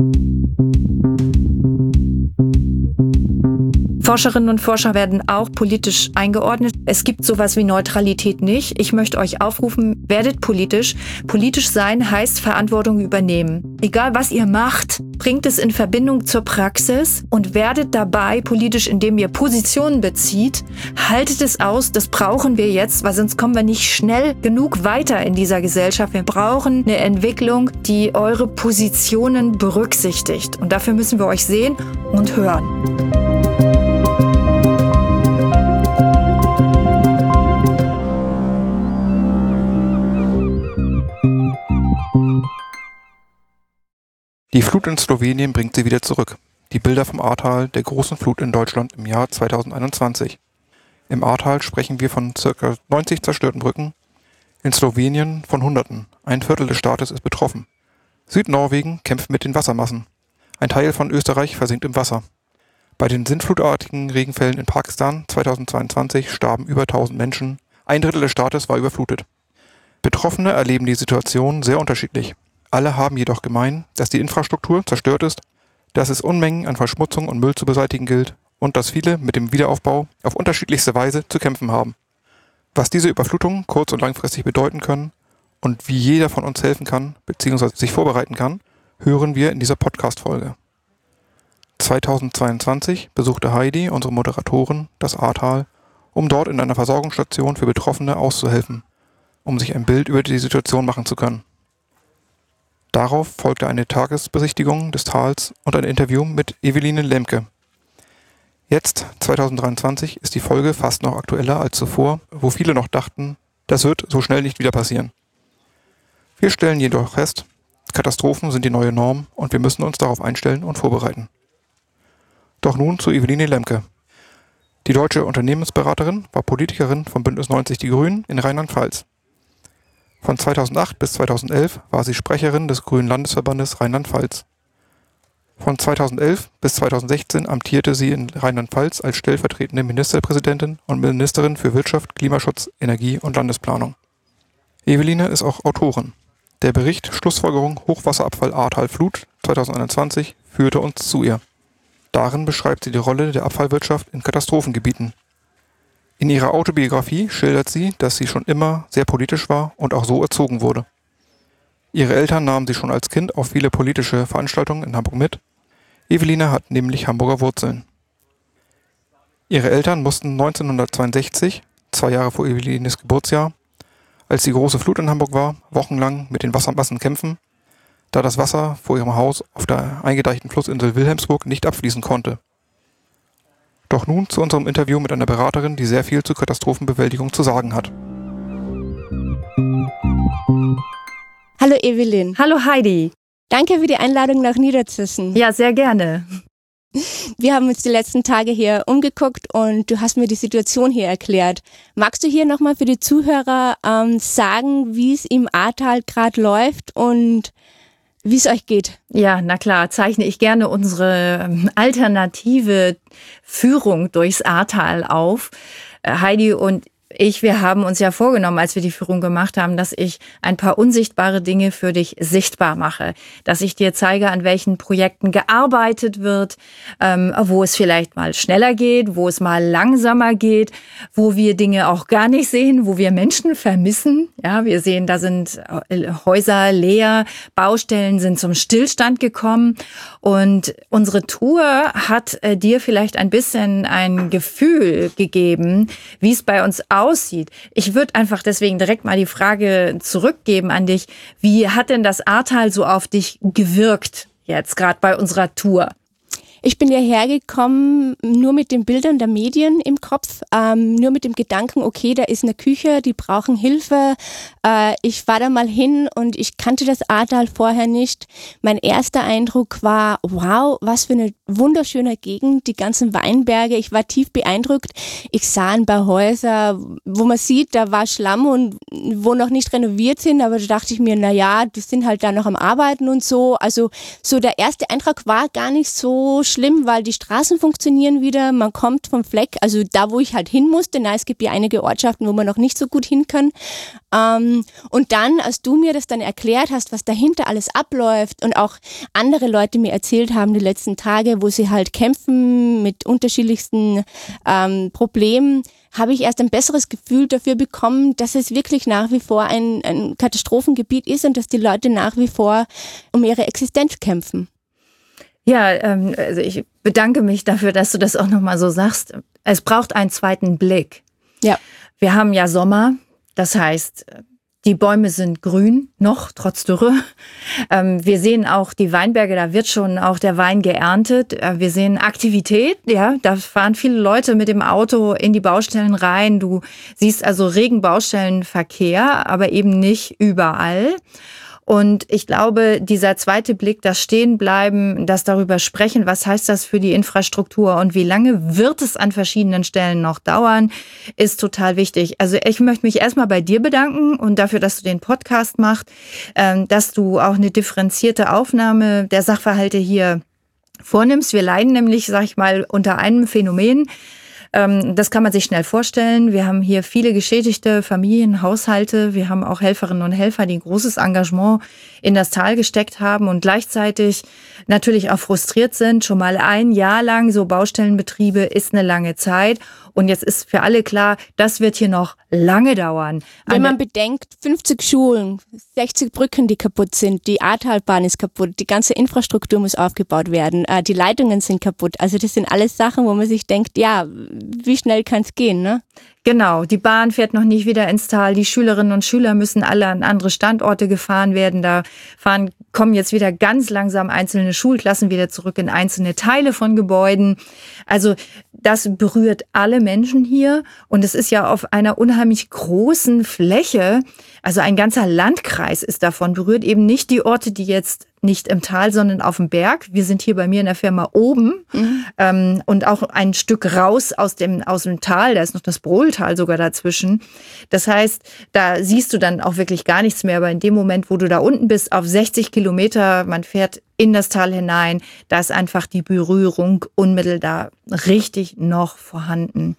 Thank you Forscherinnen und Forscher werden auch politisch eingeordnet. Es gibt sowas wie Neutralität nicht. Ich möchte euch aufrufen, werdet politisch. Politisch sein heißt Verantwortung übernehmen. Egal was ihr macht, bringt es in Verbindung zur Praxis und werdet dabei politisch, indem ihr Positionen bezieht. Haltet es aus, das brauchen wir jetzt, weil sonst kommen wir nicht schnell genug weiter in dieser Gesellschaft. Wir brauchen eine Entwicklung, die eure Positionen berücksichtigt. Und dafür müssen wir euch sehen und hören. Die Flut in Slowenien bringt sie wieder zurück. Die Bilder vom Ahrtal der großen Flut in Deutschland im Jahr 2021. Im Ahrtal sprechen wir von ca. 90 zerstörten Brücken, in Slowenien von Hunderten. Ein Viertel des Staates ist betroffen. Südnorwegen kämpft mit den Wassermassen. Ein Teil von Österreich versinkt im Wasser. Bei den sintflutartigen Regenfällen in Pakistan 2022 starben über 1000 Menschen. Ein Drittel des Staates war überflutet. Betroffene erleben die Situation sehr unterschiedlich. Alle haben jedoch gemein, dass die Infrastruktur zerstört ist, dass es Unmengen an Verschmutzung und Müll zu beseitigen gilt und dass viele mit dem Wiederaufbau auf unterschiedlichste Weise zu kämpfen haben. Was diese Überflutungen kurz- und langfristig bedeuten können und wie jeder von uns helfen kann bzw. sich vorbereiten kann, hören wir in dieser Podcast-Folge. 2022 besuchte Heidi, unsere Moderatorin, das Ahrtal, um dort in einer Versorgungsstation für Betroffene auszuhelfen, um sich ein Bild über die Situation machen zu können. Darauf folgte eine Tagesbesichtigung des Tals und ein Interview mit Eveline Lemke. Jetzt, 2023, ist die Folge fast noch aktueller als zuvor, wo viele noch dachten, das wird so schnell nicht wieder passieren. Wir stellen jedoch fest, Katastrophen sind die neue Norm und wir müssen uns darauf einstellen und vorbereiten. Doch nun zu Eveline Lemke. Die deutsche Unternehmensberaterin war Politikerin von Bündnis 90 Die Grünen in Rheinland-Pfalz. Von 2008 bis 2011 war sie Sprecherin des Grünen Landesverbandes Rheinland-Pfalz. Von 2011 bis 2016 amtierte sie in Rheinland-Pfalz als stellvertretende Ministerpräsidentin und Ministerin für Wirtschaft, Klimaschutz, Energie und Landesplanung. Eveline ist auch Autorin. Der Bericht Schlussfolgerung Hochwasserabfall Ahrtal Flut 2021 führte uns zu ihr. Darin beschreibt sie die Rolle der Abfallwirtschaft in Katastrophengebieten in ihrer Autobiografie schildert sie, dass sie schon immer sehr politisch war und auch so erzogen wurde. Ihre Eltern nahmen sie schon als Kind auf viele politische Veranstaltungen in Hamburg mit. Eveline hat nämlich Hamburger Wurzeln. Ihre Eltern mussten 1962, zwei Jahre vor Evelines Geburtsjahr, als die große Flut in Hamburg war, wochenlang mit den Wassermassen kämpfen, da das Wasser vor ihrem Haus auf der eingedeichten Flussinsel Wilhelmsburg nicht abfließen konnte. Doch nun zu unserem Interview mit einer Beraterin, die sehr viel zur Katastrophenbewältigung zu sagen hat. Hallo Evelyn. Hallo Heidi. Danke für die Einladung nach Niederzissen. Ja, sehr gerne. Wir haben uns die letzten Tage hier umgeguckt und du hast mir die Situation hier erklärt. Magst du hier nochmal für die Zuhörer ähm, sagen, wie es im Ahrtal gerade läuft und wie es euch geht. Ja, na klar, zeichne ich gerne unsere ähm, alternative Führung durchs Ahrtal auf. Äh, Heidi und ich, wir haben uns ja vorgenommen, als wir die Führung gemacht haben, dass ich ein paar unsichtbare Dinge für dich sichtbar mache, dass ich dir zeige, an welchen Projekten gearbeitet wird, ähm, wo es vielleicht mal schneller geht, wo es mal langsamer geht, wo wir Dinge auch gar nicht sehen, wo wir Menschen vermissen. Ja, wir sehen, da sind äh, Häuser leer, Baustellen sind zum Stillstand gekommen und unsere Tour hat äh, dir vielleicht ein bisschen ein Gefühl gegeben, wie es bei uns. Ich würde einfach deswegen direkt mal die Frage zurückgeben an dich. Wie hat denn das Ahrtal so auf dich gewirkt jetzt, gerade bei unserer Tour? Ich bin ja hergekommen nur mit den Bildern der Medien im Kopf, ähm, nur mit dem Gedanken, okay, da ist eine Küche, die brauchen Hilfe. Äh, ich war da mal hin und ich kannte das Ahrtal vorher nicht. Mein erster Eindruck war, wow, was für eine wunderschöne Gegend, die ganzen Weinberge. Ich war tief beeindruckt. Ich sah ein paar Häuser, wo man sieht, da war Schlamm und wo noch nicht renoviert sind, aber da dachte ich mir, na ja, die sind halt da noch am Arbeiten und so. Also so der erste Eindruck war gar nicht so schlimm, weil die Straßen funktionieren wieder, man kommt vom Fleck, also da, wo ich halt hin musste, na, es gibt ja einige Ortschaften, wo man noch nicht so gut hin kann. Ähm, und dann, als du mir das dann erklärt hast, was dahinter alles abläuft und auch andere Leute mir erzählt haben die letzten Tage, wo sie halt kämpfen mit unterschiedlichsten ähm, Problemen, habe ich erst ein besseres Gefühl dafür bekommen, dass es wirklich nach wie vor ein, ein Katastrophengebiet ist und dass die Leute nach wie vor um ihre Existenz kämpfen. Ja, ähm, also ich bedanke mich dafür, dass du das auch nochmal so sagst. Es braucht einen zweiten Blick. Ja. Wir haben ja Sommer, das heißt, die Bäume sind grün, noch trotz Dürre. Ähm, wir sehen auch die Weinberge, da wird schon auch der Wein geerntet. Äh, wir sehen Aktivität, ja, da fahren viele Leute mit dem Auto in die Baustellen rein. Du siehst also regen Baustellenverkehr, aber eben nicht überall. Und ich glaube, dieser zweite Blick, das Stehenbleiben, das darüber sprechen, was heißt das für die Infrastruktur und wie lange wird es an verschiedenen Stellen noch dauern, ist total wichtig. Also ich möchte mich erstmal bei dir bedanken und dafür, dass du den Podcast machst, ähm, dass du auch eine differenzierte Aufnahme der Sachverhalte hier vornimmst. Wir leiden nämlich, sag ich mal, unter einem Phänomen, ähm, das kann man sich schnell vorstellen. Wir haben hier viele geschädigte Familien, Haushalte. Wir haben auch Helferinnen und Helfer, die ein großes Engagement in das Tal gesteckt haben und gleichzeitig natürlich auch frustriert sind. Schon mal ein Jahr lang so Baustellenbetriebe ist eine lange Zeit. Und jetzt ist für alle klar, das wird hier noch lange dauern. Wenn man bedenkt, 50 Schulen, 60 Brücken, die kaputt sind, die Ahrtalbahn ist kaputt, die ganze Infrastruktur muss aufgebaut werden, äh, die Leitungen sind kaputt. Also das sind alles Sachen, wo man sich denkt, ja, wie schnell kann es gehen, ne? Genau, die Bahn fährt noch nicht wieder ins Tal. Die Schülerinnen und Schüler müssen alle an andere Standorte gefahren werden. Da fahren, kommen jetzt wieder ganz langsam einzelne Schulklassen wieder zurück in einzelne Teile von Gebäuden. Also das berührt alle Menschen hier und es ist ja auf einer unheimlich großen Fläche. Also ein ganzer Landkreis ist davon berührt, eben nicht die Orte, die jetzt nicht im Tal, sondern auf dem Berg. Wir sind hier bei mir in der Firma oben mhm. ähm, und auch ein Stück raus aus dem, aus dem Tal. Da ist noch das Brohltal sogar dazwischen. Das heißt, da siehst du dann auch wirklich gar nichts mehr. Aber in dem Moment, wo du da unten bist, auf 60 Kilometer, man fährt in das Tal hinein, da ist einfach die Berührung unmittelbar richtig noch vorhanden.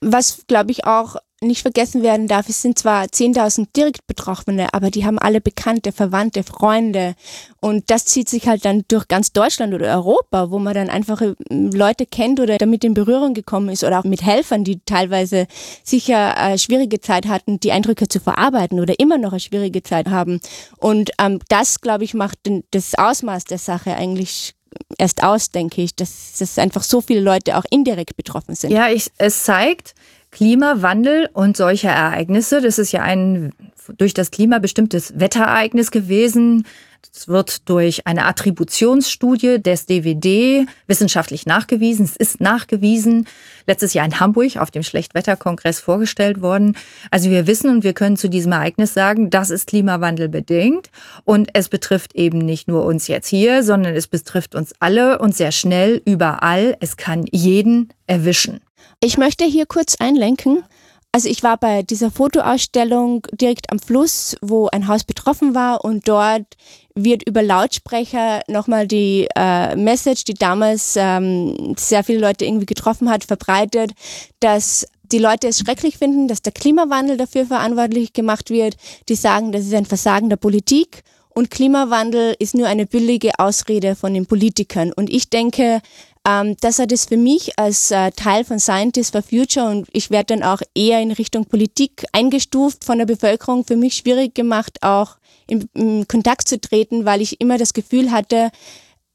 Was, glaube ich, auch nicht vergessen werden darf, es sind zwar 10.000 direkt Betroffene, aber die haben alle Bekannte, Verwandte, Freunde. Und das zieht sich halt dann durch ganz Deutschland oder Europa, wo man dann einfach äh, Leute kennt oder damit in Berührung gekommen ist oder auch mit Helfern, die teilweise sicher eine schwierige Zeit hatten, die Eindrücke zu verarbeiten oder immer noch eine schwierige Zeit haben. Und ähm, das, glaube ich, macht den, das Ausmaß der Sache eigentlich erst aus, denke ich, dass, dass einfach so viele Leute auch indirekt betroffen sind. Ja, ich, es zeigt, Klimawandel und solche Ereignisse, das ist ja ein durch das Klima bestimmtes Wetterereignis gewesen. Es wird durch eine Attributionsstudie des DWD wissenschaftlich nachgewiesen. Es ist nachgewiesen. Letztes Jahr in Hamburg auf dem Schlechtwetterkongress vorgestellt worden. Also wir wissen und wir können zu diesem Ereignis sagen, das ist Klimawandel bedingt. Und es betrifft eben nicht nur uns jetzt hier, sondern es betrifft uns alle und sehr schnell überall. Es kann jeden erwischen. Ich möchte hier kurz einlenken. Also ich war bei dieser Fotoausstellung direkt am Fluss, wo ein Haus betroffen war und dort wird über Lautsprecher nochmal die äh, Message, die damals ähm, sehr viele Leute irgendwie getroffen hat, verbreitet, dass die Leute es schrecklich finden, dass der Klimawandel dafür verantwortlich gemacht wird. Die sagen, das ist ein Versagen der Politik und Klimawandel ist nur eine billige Ausrede von den Politikern. Und ich denke, ähm, das hat es für mich als äh, Teil von Scientists for Future und ich werde dann auch eher in Richtung Politik eingestuft von der Bevölkerung für mich schwierig gemacht, auch in, in Kontakt zu treten, weil ich immer das Gefühl hatte,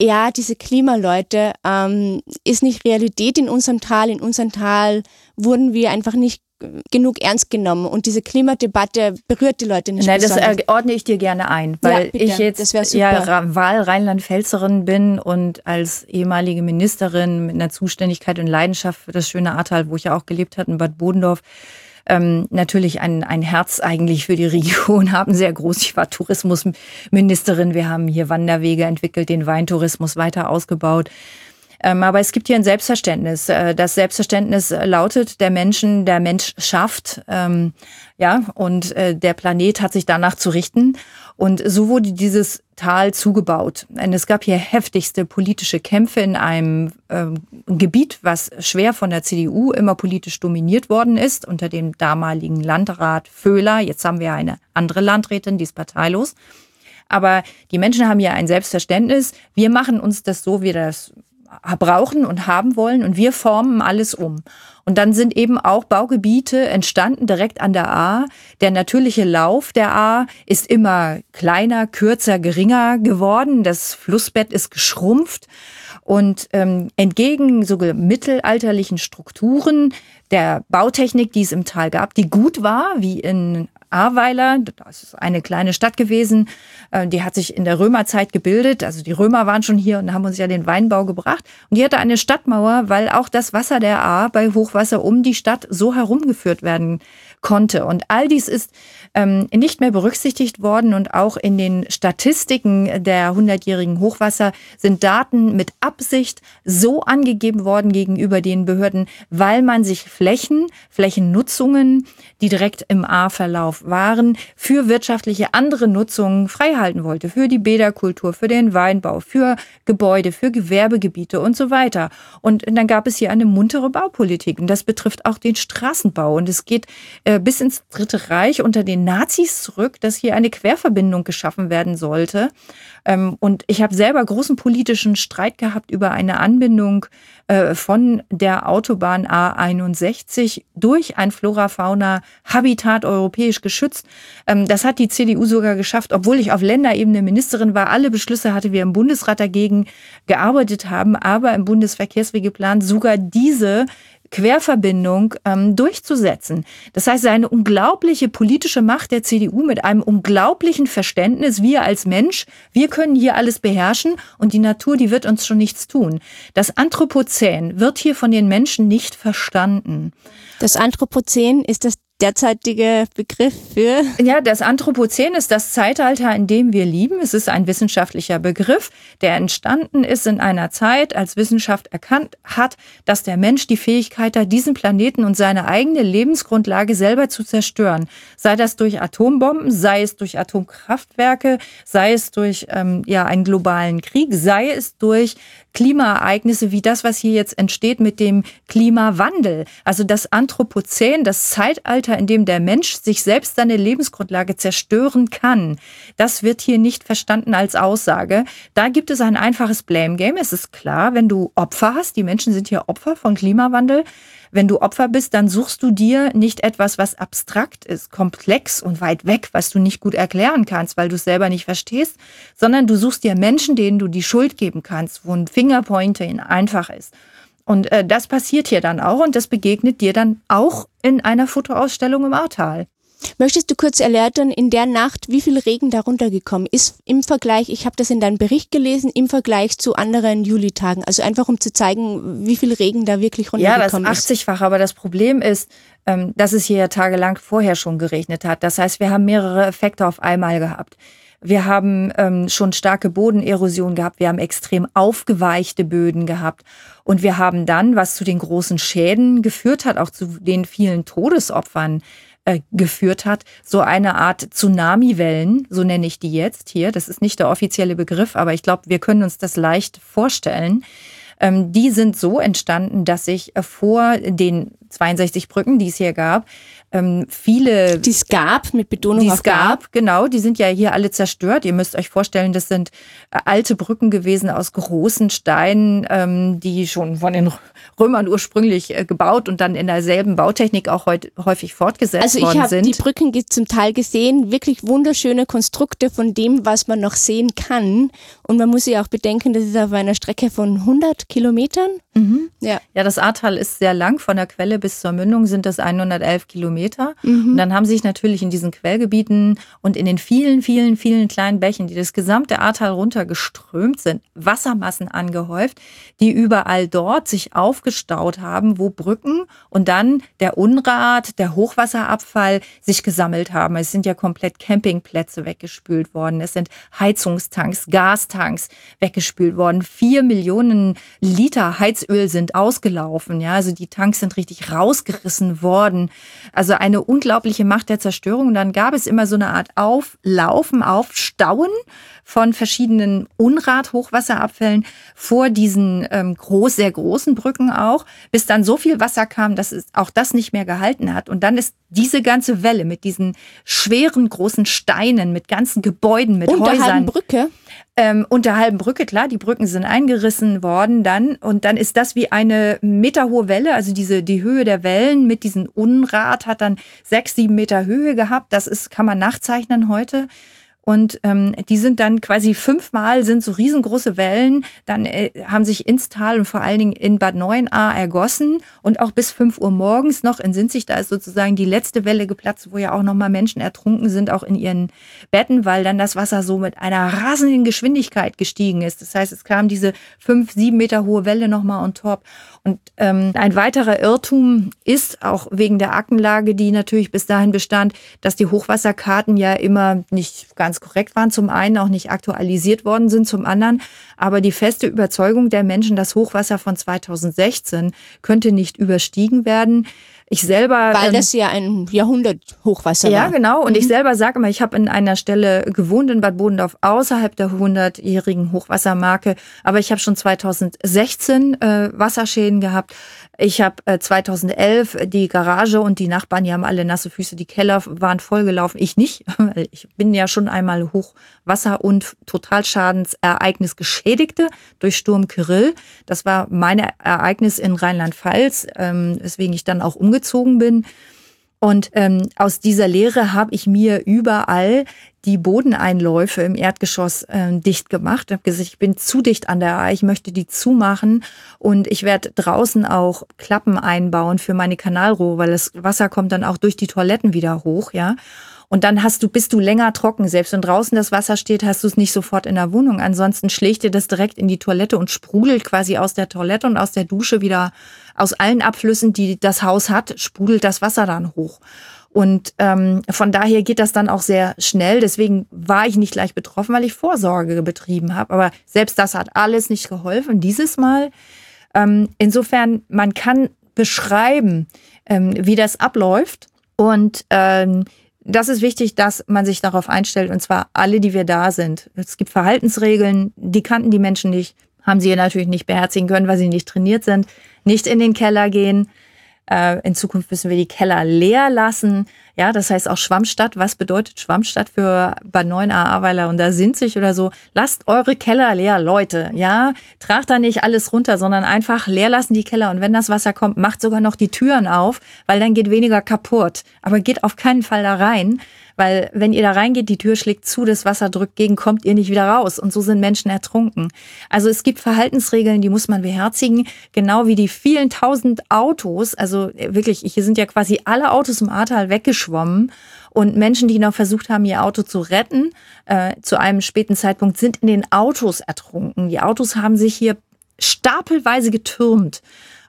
ja, diese Klimaleute ähm, ist nicht Realität in unserem Tal. In unserem Tal wurden wir einfach nicht genug ernst genommen und diese Klimadebatte berührt die Leute nicht. Nein, das ordne ich dir gerne ein, weil ja, ich jetzt ja Wahl Rheinland-Pfälzerin bin und als ehemalige Ministerin mit einer Zuständigkeit und Leidenschaft für das schöne Ahrtal, wo ich ja auch gelebt habe in Bad Bodendorf, ähm, natürlich ein, ein Herz eigentlich für die Region haben, sehr groß. Ich war Tourismusministerin, wir haben hier Wanderwege entwickelt, den Weintourismus weiter ausgebaut. Ähm, aber es gibt hier ein Selbstverständnis. Äh, das Selbstverständnis lautet, der Menschen, der Mensch schafft, ähm, ja, und äh, der Planet hat sich danach zu richten. Und so wurde dieses Tal zugebaut. Und es gab hier heftigste politische Kämpfe in einem ähm, Gebiet, was schwer von der CDU immer politisch dominiert worden ist, unter dem damaligen Landrat Föhler. Jetzt haben wir eine andere Landrätin, die ist parteilos. Aber die Menschen haben ja ein Selbstverständnis. Wir machen uns das so, wie das brauchen und haben wollen und wir formen alles um. Und dann sind eben auch Baugebiete entstanden direkt an der A. Der natürliche Lauf der A ist immer kleiner, kürzer, geringer geworden. Das Flussbett ist geschrumpft. Und ähm, entgegen sogar mittelalterlichen Strukturen der Bautechnik, die es im Tal gab, die gut war, wie in Ahrweiler, das ist eine kleine Stadt gewesen, äh, die hat sich in der Römerzeit gebildet. Also die Römer waren schon hier und haben uns ja den Weinbau gebracht. Und die hatte eine Stadtmauer, weil auch das Wasser der Ahr bei Hochwasser um die Stadt so herumgeführt werden konnte. Und all dies ist ähm, nicht mehr berücksichtigt worden und auch in den Statistiken der hundertjährigen Hochwasser sind Daten mit Absicht so angegeben worden gegenüber den Behörden, weil man sich Flächen, Flächennutzungen, die direkt im A-Verlauf waren, für wirtschaftliche andere Nutzungen freihalten wollte. Für die Bäderkultur, für den Weinbau, für Gebäude, für Gewerbegebiete und so weiter. Und dann gab es hier eine muntere Baupolitik. Und das betrifft auch den Straßenbau. Und es geht äh, bis ins Dritte Reich unter den Nazis zurück, dass hier eine Querverbindung geschaffen werden sollte. Ähm, und ich habe selber großen politischen Streit gehabt über eine Anbindung äh, von der Autobahn A61 durch ein Flora-Fauna-Habitat europäisch geschützt. Ähm, das hat die CDU sogar geschafft, obwohl ich auf Länderebene Ministerin war. Alle Beschlüsse hatte wir im Bundesrat dagegen gearbeitet haben, aber im Bundesverkehrswegeplan sogar diese Querverbindung ähm, durchzusetzen. Das heißt, eine unglaubliche politische Macht der CDU mit einem unglaublichen Verständnis, wir als Mensch, wir können hier alles beherrschen und die Natur, die wird uns schon nichts tun. Das Anthropozän wird hier von den Menschen nicht verstanden. Das Anthropozän ist das derzeitige Begriff für? Ja, das Anthropozän ist das Zeitalter, in dem wir lieben. Es ist ein wissenschaftlicher Begriff, der entstanden ist in einer Zeit, als Wissenschaft erkannt hat, dass der Mensch die Fähigkeit hat, diesen Planeten und seine eigene Lebensgrundlage selber zu zerstören. Sei das durch Atombomben, sei es durch Atomkraftwerke, sei es durch ähm, ja einen globalen Krieg, sei es durch Klimaereignisse wie das, was hier jetzt entsteht mit dem Klimawandel. Also das Anthropozän, das Zeitalter, in dem der Mensch sich selbst seine Lebensgrundlage zerstören kann, das wird hier nicht verstanden als Aussage. Da gibt es ein einfaches Blame Game. Es ist klar, wenn du Opfer hast, die Menschen sind hier Opfer von Klimawandel, wenn du Opfer bist, dann suchst du dir nicht etwas, was abstrakt ist, komplex und weit weg, was du nicht gut erklären kannst, weil du es selber nicht verstehst, sondern du suchst dir Menschen, denen du die Schuld geben kannst, wo ein Fingerpointer einfach ist. Und äh, das passiert hier dann auch und das begegnet dir dann auch in einer Fotoausstellung im Ahrtal. Möchtest du kurz erläutern, in der Nacht, wie viel Regen darunter gekommen ist im Vergleich, ich habe das in deinem Bericht gelesen, im Vergleich zu anderen Julitagen? Also einfach um zu zeigen, wie viel Regen da wirklich runtergekommen ist. Ja, das 80-fach, aber das Problem ist, ähm, dass es hier tagelang vorher schon geregnet hat. Das heißt, wir haben mehrere Effekte auf einmal gehabt. Wir haben ähm, schon starke Bodenerosion gehabt. Wir haben extrem aufgeweichte Böden gehabt. Und wir haben dann, was zu den großen Schäden geführt hat, auch zu den vielen Todesopfern, äh, geführt hat, so eine Art Tsunami-Wellen, so nenne ich die jetzt hier. Das ist nicht der offizielle Begriff, aber ich glaube, wir können uns das leicht vorstellen. Ähm, die sind so entstanden, dass sich äh, vor den 62 Brücken, die es hier gab, ähm, viele. Die es gab, mit Betonung die es gab, genau. Die sind ja hier alle zerstört. Ihr müsst euch vorstellen, das sind äh, alte Brücken gewesen aus großen Steinen, ähm, die schon von den Römern ursprünglich äh, gebaut und dann in derselben Bautechnik auch heute häufig fortgesetzt also worden sind. Also ich habe die Brücken zum Teil gesehen, wirklich wunderschöne Konstrukte von dem, was man noch sehen kann. Und man muss ja auch bedenken, das ist auf einer Strecke von 100 Kilometern. Mhm. Ja. ja, das Ahrtal ist sehr lang von der Quelle Quelle bis zur Mündung sind das 111 Kilometer. Mhm. Und dann haben sich natürlich in diesen Quellgebieten und in den vielen, vielen, vielen kleinen Bächen, die das gesamte Ahrtal runtergeströmt sind, Wassermassen angehäuft, die überall dort sich aufgestaut haben, wo Brücken und dann der Unrat, der Hochwasserabfall sich gesammelt haben. Es sind ja komplett Campingplätze weggespült worden. Es sind Heizungstanks, Gastanks weggespült worden. Vier Millionen Liter Heizöl sind ausgelaufen. Ja, also die Tanks sind richtig rausgerissen worden. Also eine unglaubliche Macht der Zerstörung. Und dann gab es immer so eine Art Auflaufen, Aufstauen von verschiedenen Unrat-Hochwasserabfällen vor diesen ähm, groß, sehr großen Brücken auch, bis dann so viel Wasser kam, dass es auch das nicht mehr gehalten hat. Und dann ist diese ganze Welle mit diesen schweren großen Steinen, mit ganzen Gebäuden, mit Unter Häusern. Brücke? Ähm, unter halben Brücke, klar, die Brücken sind eingerissen worden dann. Und dann ist das wie eine meterhohe Welle, also diese, die Höhe der Wellen mit diesem Unrat hat dann sechs, sieben Meter Höhe gehabt. Das ist, kann man nachzeichnen heute. Und ähm, die sind dann quasi fünfmal, sind so riesengroße Wellen, dann äh, haben sich ins Tal und vor allen Dingen in Bad Neuenahr ergossen und auch bis fünf Uhr morgens noch in Sinzig, da ist sozusagen die letzte Welle geplatzt, wo ja auch nochmal Menschen ertrunken sind, auch in ihren Betten, weil dann das Wasser so mit einer rasenden Geschwindigkeit gestiegen ist. Das heißt, es kam diese fünf, sieben Meter hohe Welle nochmal on top. Und ähm, ein weiterer Irrtum ist auch wegen der Aktenlage, die natürlich bis dahin bestand, dass die Hochwasserkarten ja immer nicht ganz korrekt waren, zum einen auch nicht aktualisiert worden sind, zum anderen aber die feste Überzeugung der Menschen, das Hochwasser von 2016 könnte nicht überstiegen werden. Ich selber. Weil ähm, das ja ein Jahrhundert-Hochwasser ja, war. Ja, genau. Und mhm. ich selber sage immer, ich habe in einer Stelle gewohnt in Bad Bodendorf außerhalb der 100-jährigen Hochwassermarke. Aber ich habe schon 2016 äh, Wasserschäden gehabt. Ich habe äh, 2011 die Garage und die Nachbarn, die haben alle nasse Füße, die Keller waren vollgelaufen. Ich nicht, weil ich bin ja schon einmal Hochwasser- und Totalschadensereignis Geschädigte durch Sturm Kyrill. Das war mein Ereignis in Rheinland-Pfalz, ähm, weswegen ich dann auch umgezogen bin. Und ähm, aus dieser Lehre habe ich mir überall die Bodeneinläufe im Erdgeschoss äh, dicht gemacht. Ich habe gesagt, ich bin zu dicht an der A, ich möchte die zumachen und ich werde draußen auch Klappen einbauen für meine Kanalrohre, weil das Wasser kommt dann auch durch die Toiletten wieder hoch, ja. Und dann hast du, bist du länger trocken. Selbst wenn draußen das Wasser steht, hast du es nicht sofort in der Wohnung. Ansonsten schlägt dir das direkt in die Toilette und sprudelt quasi aus der Toilette und aus der Dusche wieder aus allen Abflüssen, die das Haus hat, sprudelt das Wasser dann hoch. Und ähm, von daher geht das dann auch sehr schnell. Deswegen war ich nicht gleich betroffen, weil ich Vorsorge betrieben habe. Aber selbst das hat alles nicht geholfen dieses Mal. Ähm, insofern, man kann beschreiben, ähm, wie das abläuft. Und ähm, das ist wichtig, dass man sich darauf einstellt, und zwar alle, die wir da sind. Es gibt Verhaltensregeln, die kannten die Menschen nicht, haben sie natürlich nicht beherzigen können, weil sie nicht trainiert sind. Nicht in den Keller gehen. Äh, in Zukunft müssen wir die Keller leer lassen. Ja, das heißt auch Schwammstadt. Was bedeutet Schwammstadt für Bad 9 Ahrweiler und da sind sich oder so? Lasst eure Keller leer, Leute. Ja, tragt da nicht alles runter, sondern einfach leer lassen die Keller. Und wenn das Wasser kommt, macht sogar noch die Türen auf, weil dann geht weniger kaputt. Aber geht auf keinen Fall da rein, weil wenn ihr da reingeht, die Tür schlägt zu, das Wasser drückt gegen, kommt ihr nicht wieder raus. Und so sind Menschen ertrunken. Also es gibt Verhaltensregeln, die muss man beherzigen. Genau wie die vielen tausend Autos. Also wirklich, hier sind ja quasi alle Autos im Ahrtal weggeschwommen. Und Menschen, die noch versucht haben, ihr Auto zu retten, äh, zu einem späten Zeitpunkt, sind in den Autos ertrunken. Die Autos haben sich hier stapelweise getürmt.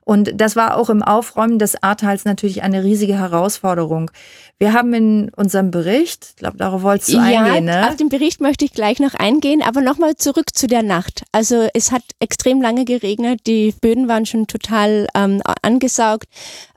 Und das war auch im Aufräumen des Ahrtals natürlich eine riesige Herausforderung. Wir haben in unserem Bericht, ich glaube, darauf wolltest du ja, eingehen, ne? auf den Bericht möchte ich gleich noch eingehen, aber nochmal zurück zu der Nacht. Also es hat extrem lange geregnet, die Böden waren schon total ähm, angesaugt.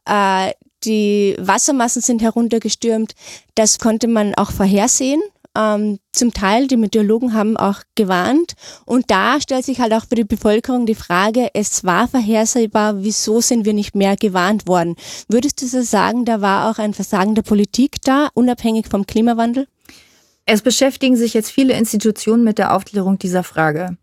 Äh, die Wassermassen sind heruntergestürmt. Das konnte man auch vorhersehen ähm, zum Teil, die Meteorologen haben auch gewarnt. Und da stellt sich halt auch für die Bevölkerung die Frage, es war vorhersehbar, wieso sind wir nicht mehr gewarnt worden? Würdest du so sagen, da war auch ein Versagen der Politik da, unabhängig vom Klimawandel? Es beschäftigen sich jetzt viele Institutionen mit der Aufklärung dieser Frage.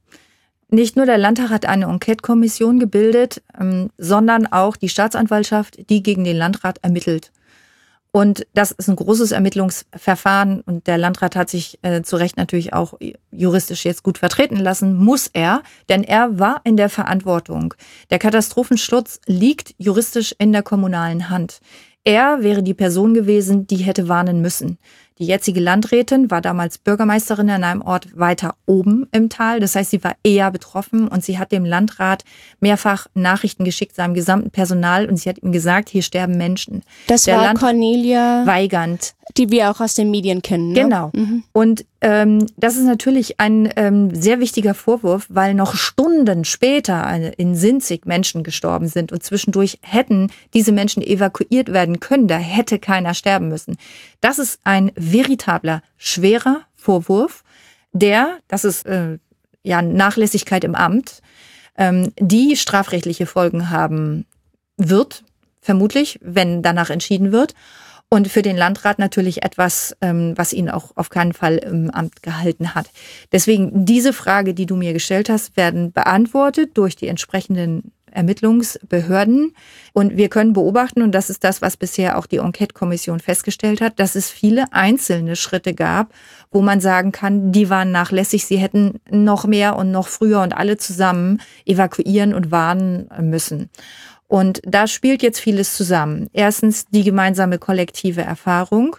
Nicht nur der Landtag hat eine Enquete-Kommission gebildet, ähm, sondern auch die Staatsanwaltschaft, die gegen den Landrat ermittelt. Und das ist ein großes Ermittlungsverfahren und der Landrat hat sich äh, zu Recht natürlich auch juristisch jetzt gut vertreten lassen, muss er, denn er war in der Verantwortung. Der Katastrophenschutz liegt juristisch in der kommunalen Hand. Er wäre die Person gewesen, die hätte warnen müssen. Die jetzige Landrätin war damals Bürgermeisterin in einem Ort weiter oben im Tal. Das heißt, sie war eher betroffen und sie hat dem Landrat mehrfach Nachrichten geschickt, seinem gesamten Personal und sie hat ihm gesagt, hier sterben Menschen. Das Der war Land Cornelia Weigand die wir auch aus den Medien kennen. Ne? Genau. Mhm. Und ähm, das ist natürlich ein ähm, sehr wichtiger Vorwurf, weil noch Stunden später in Sinzig Menschen gestorben sind und zwischendurch hätten diese Menschen evakuiert werden können. Da hätte keiner sterben müssen. Das ist ein veritabler, schwerer Vorwurf, der, das ist äh, ja Nachlässigkeit im Amt, ähm, die strafrechtliche Folgen haben wird, vermutlich, wenn danach entschieden wird. Und für den Landrat natürlich etwas, ähm, was ihn auch auf keinen Fall im Amt gehalten hat. Deswegen diese Frage, die du mir gestellt hast, werden beantwortet durch die entsprechenden Ermittlungsbehörden. Und wir können beobachten, und das ist das, was bisher auch die Enquete-Kommission festgestellt hat, dass es viele einzelne Schritte gab, wo man sagen kann, die waren nachlässig, sie hätten noch mehr und noch früher und alle zusammen evakuieren und warnen müssen. Und da spielt jetzt vieles zusammen. Erstens die gemeinsame kollektive Erfahrung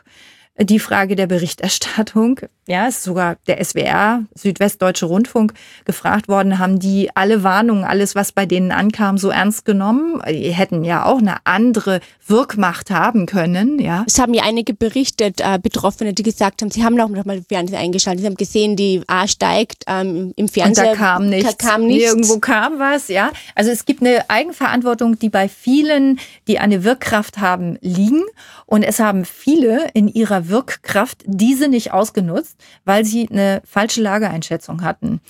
die Frage der Berichterstattung. Ja, ist sogar der SWR, Südwestdeutsche Rundfunk, gefragt worden, haben die alle Warnungen, alles, was bei denen ankam, so ernst genommen? Die hätten ja auch eine andere Wirkmacht haben können, ja. Es haben ja einige berichtet, äh, Betroffene, die gesagt haben, sie haben noch mal Fernsehen eingeschaltet, sie haben gesehen, die A steigt ähm, im Fernsehen. Und da kam nichts. Kam nichts. Irgendwo kam was, ja. Also es gibt eine Eigenverantwortung, die bei vielen, die eine Wirkkraft haben, liegen. Und es haben viele in ihrer Wirkkraft diese nicht ausgenutzt, weil sie eine falsche Lageeinschätzung hatten.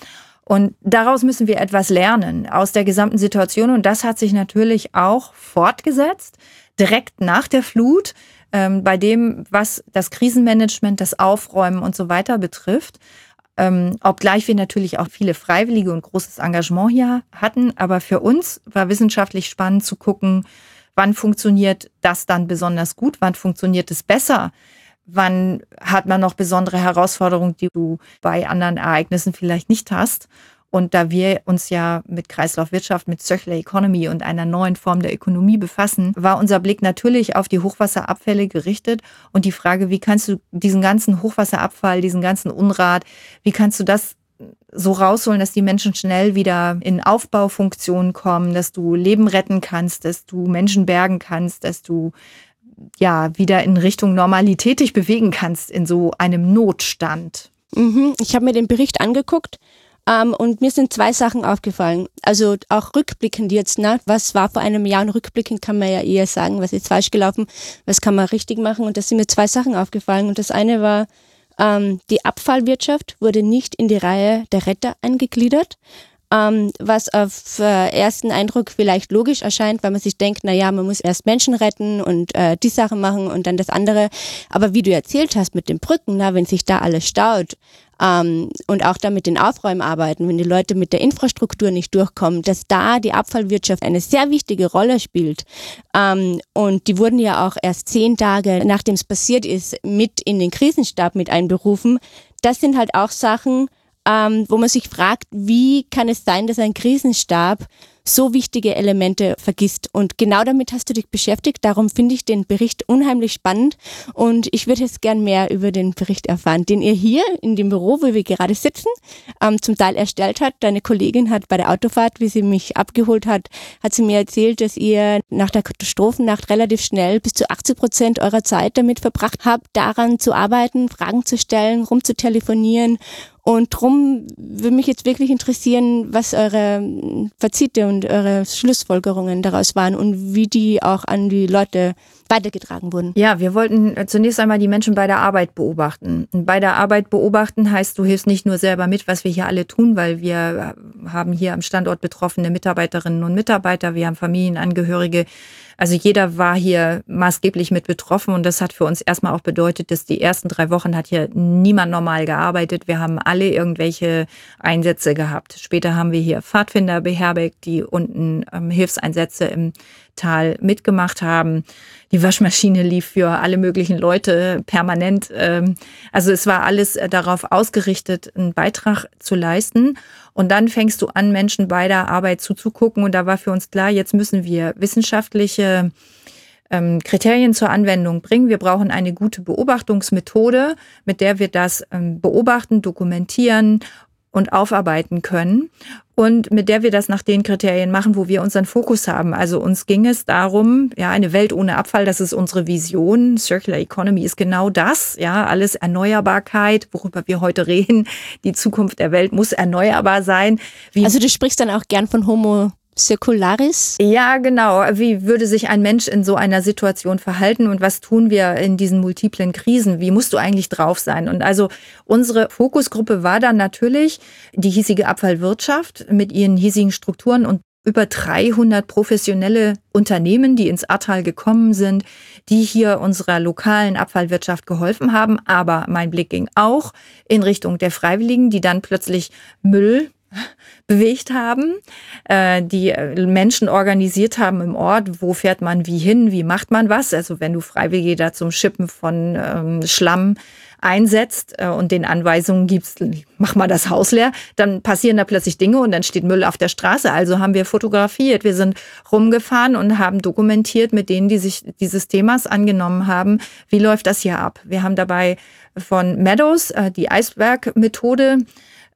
Und daraus müssen wir etwas lernen aus der gesamten Situation. Und das hat sich natürlich auch fortgesetzt, direkt nach der Flut, ähm, bei dem, was das Krisenmanagement, das Aufräumen und so weiter betrifft. Ähm, obgleich wir natürlich auch viele Freiwillige und großes Engagement hier hatten. Aber für uns war wissenschaftlich spannend zu gucken, Wann funktioniert das dann besonders gut? Wann funktioniert es besser? Wann hat man noch besondere Herausforderungen, die du bei anderen Ereignissen vielleicht nicht hast? Und da wir uns ja mit Kreislaufwirtschaft, mit Circular Economy und einer neuen Form der Ökonomie befassen, war unser Blick natürlich auf die Hochwasserabfälle gerichtet und die Frage, wie kannst du diesen ganzen Hochwasserabfall, diesen ganzen Unrat, wie kannst du das so rausholen, dass die Menschen schnell wieder in Aufbaufunktionen kommen, dass du Leben retten kannst, dass du Menschen bergen kannst, dass du ja wieder in Richtung Normalität dich bewegen kannst in so einem Notstand. Mhm. Ich habe mir den Bericht angeguckt ähm, und mir sind zwei Sachen aufgefallen. Also auch rückblickend jetzt, ne? was war vor einem Jahr und rückblickend kann man ja eher sagen, was ist falsch gelaufen, was kann man richtig machen. Und da sind mir zwei Sachen aufgefallen. Und das eine war, ähm, die Abfallwirtschaft wurde nicht in die Reihe der Retter eingegliedert, ähm, was auf äh, ersten Eindruck vielleicht logisch erscheint, weil man sich denkt, na ja, man muss erst Menschen retten und äh, die Sache machen und dann das andere. Aber wie du erzählt hast mit den Brücken, na, wenn sich da alles staut, ähm, und auch da mit den Aufräumarbeiten, wenn die Leute mit der Infrastruktur nicht durchkommen, dass da die Abfallwirtschaft eine sehr wichtige Rolle spielt. Ähm, und die wurden ja auch erst zehn Tage, nachdem es passiert ist, mit in den Krisenstab mit einberufen. Das sind halt auch Sachen, ähm, wo man sich fragt, wie kann es sein, dass ein Krisenstab so wichtige Elemente vergisst. Und genau damit hast du dich beschäftigt. Darum finde ich den Bericht unheimlich spannend. Und ich würde jetzt gern mehr über den Bericht erfahren, den ihr hier in dem Büro, wo wir gerade sitzen, ähm, zum Teil erstellt hat. Deine Kollegin hat bei der Autofahrt, wie sie mich abgeholt hat, hat sie mir erzählt, dass ihr nach der Katastrophennacht relativ schnell bis zu 80 Prozent eurer Zeit damit verbracht habt, daran zu arbeiten, Fragen zu stellen, rumzutelefonieren und drum würde mich jetzt wirklich interessieren, was eure Fazite und eure Schlussfolgerungen daraus waren und wie die auch an die Leute weitergetragen wurden. Ja, wir wollten zunächst einmal die Menschen bei der Arbeit beobachten. Und bei der Arbeit beobachten heißt, du hilfst nicht nur selber mit, was wir hier alle tun, weil wir haben hier am Standort betroffene Mitarbeiterinnen und Mitarbeiter, wir haben Familienangehörige, also jeder war hier maßgeblich mit betroffen und das hat für uns erstmal auch bedeutet, dass die ersten drei Wochen hat hier niemand normal gearbeitet. Wir haben alle irgendwelche Einsätze gehabt. Später haben wir hier Pfadfinder beherbergt, die unten ähm, Hilfseinsätze im Tal mitgemacht haben. Die Waschmaschine lief für alle möglichen Leute permanent. Ähm, also es war alles darauf ausgerichtet, einen Beitrag zu leisten. Und dann fängst du an, Menschen bei der Arbeit zuzugucken. Und da war für uns klar, jetzt müssen wir wissenschaftliche ähm, Kriterien zur Anwendung bringen. Wir brauchen eine gute Beobachtungsmethode, mit der wir das ähm, beobachten, dokumentieren und aufarbeiten können und mit der wir das nach den Kriterien machen, wo wir unseren Fokus haben. Also uns ging es darum, ja, eine Welt ohne Abfall, das ist unsere Vision. Circular Economy ist genau das, ja, alles Erneuerbarkeit, worüber wir heute reden. Die Zukunft der Welt muss erneuerbar sein. Wie also du sprichst dann auch gern von Homo Circularis? Ja, genau. Wie würde sich ein Mensch in so einer Situation verhalten und was tun wir in diesen multiplen Krisen? Wie musst du eigentlich drauf sein? Und also unsere Fokusgruppe war dann natürlich die hiesige Abfallwirtschaft mit ihren hiesigen Strukturen und über 300 professionelle Unternehmen, die ins Ahrtal gekommen sind, die hier unserer lokalen Abfallwirtschaft geholfen haben. Aber mein Blick ging auch in Richtung der Freiwilligen, die dann plötzlich Müll bewegt haben, äh, die äh, Menschen organisiert haben im Ort, wo fährt man wie hin, wie macht man was. Also wenn du Freiwillige da zum Schippen von ähm, Schlamm einsetzt äh, und den Anweisungen gibst, mach mal das Haus leer, dann passieren da plötzlich Dinge und dann steht Müll auf der Straße. Also haben wir fotografiert, wir sind rumgefahren und haben dokumentiert mit denen, die sich dieses Themas angenommen haben, wie läuft das hier ab. Wir haben dabei von Meadows äh, die Eisberg-Methode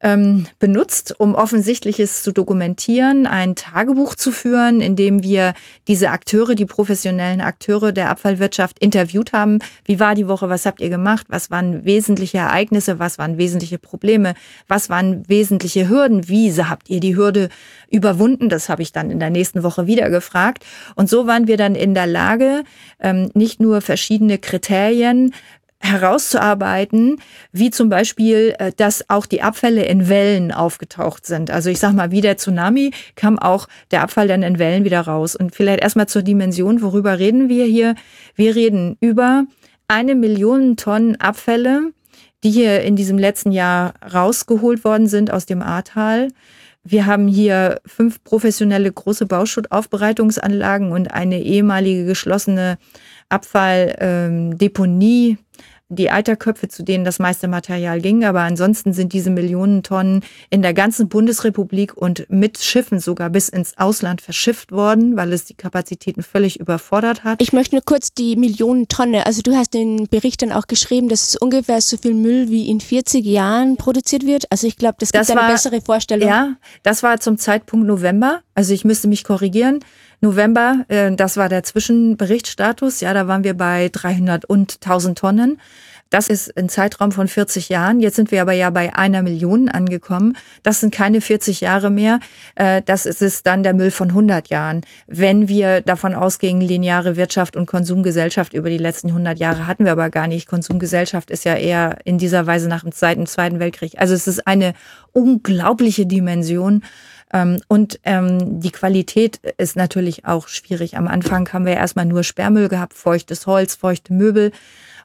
ähm, benutzt, um Offensichtliches zu dokumentieren, ein Tagebuch zu führen, in dem wir diese Akteure, die professionellen Akteure der Abfallwirtschaft interviewt haben. Wie war die Woche? Was habt ihr gemacht? Was waren wesentliche Ereignisse? Was waren wesentliche Probleme? Was waren wesentliche Hürden? Wie habt ihr die Hürde überwunden? Das habe ich dann in der nächsten Woche wieder gefragt. Und so waren wir dann in der Lage, ähm, nicht nur verschiedene Kriterien herauszuarbeiten, wie zum Beispiel, äh, dass auch die Abfälle in Wellen aufgetaucht sind. Also ich sag mal, wie der Tsunami kam auch der Abfall dann in Wellen wieder raus. Und vielleicht erstmal zur Dimension, worüber reden wir hier? Wir reden über eine Million Tonnen Abfälle, die hier in diesem letzten Jahr rausgeholt worden sind aus dem Ahrtal. Wir haben hier fünf professionelle große Bauschuttaufbereitungsanlagen und eine ehemalige geschlossene Abfalldeponie ähm, die Eiterköpfe, zu denen das meiste Material ging. Aber ansonsten sind diese Millionen Tonnen in der ganzen Bundesrepublik und mit Schiffen sogar bis ins Ausland verschifft worden, weil es die Kapazitäten völlig überfordert hat. Ich möchte nur kurz die Millionen Tonne, also du hast den Bericht dann auch geschrieben, dass es ungefähr so viel Müll wie in 40 Jahren produziert wird. Also ich glaube, das gibt das eine war, bessere Vorstellung. Ja, das war zum Zeitpunkt November. Also ich müsste mich korrigieren. November, äh, das war der Zwischenberichtsstatus. Ja, da waren wir bei 300 und 1000 Tonnen. Das ist ein Zeitraum von 40 Jahren. Jetzt sind wir aber ja bei einer Million angekommen. Das sind keine 40 Jahre mehr. Äh, das ist dann der Müll von 100 Jahren. Wenn wir davon ausgehen, lineare Wirtschaft und Konsumgesellschaft über die letzten 100 Jahre hatten wir aber gar nicht. Konsumgesellschaft ist ja eher in dieser Weise nach dem Zweiten, Zweiten Weltkrieg. Also es ist eine unglaubliche Dimension. Ähm, und ähm, die Qualität ist natürlich auch schwierig. Am Anfang haben wir erstmal nur Sperrmüll gehabt, feuchtes Holz, feuchte Möbel.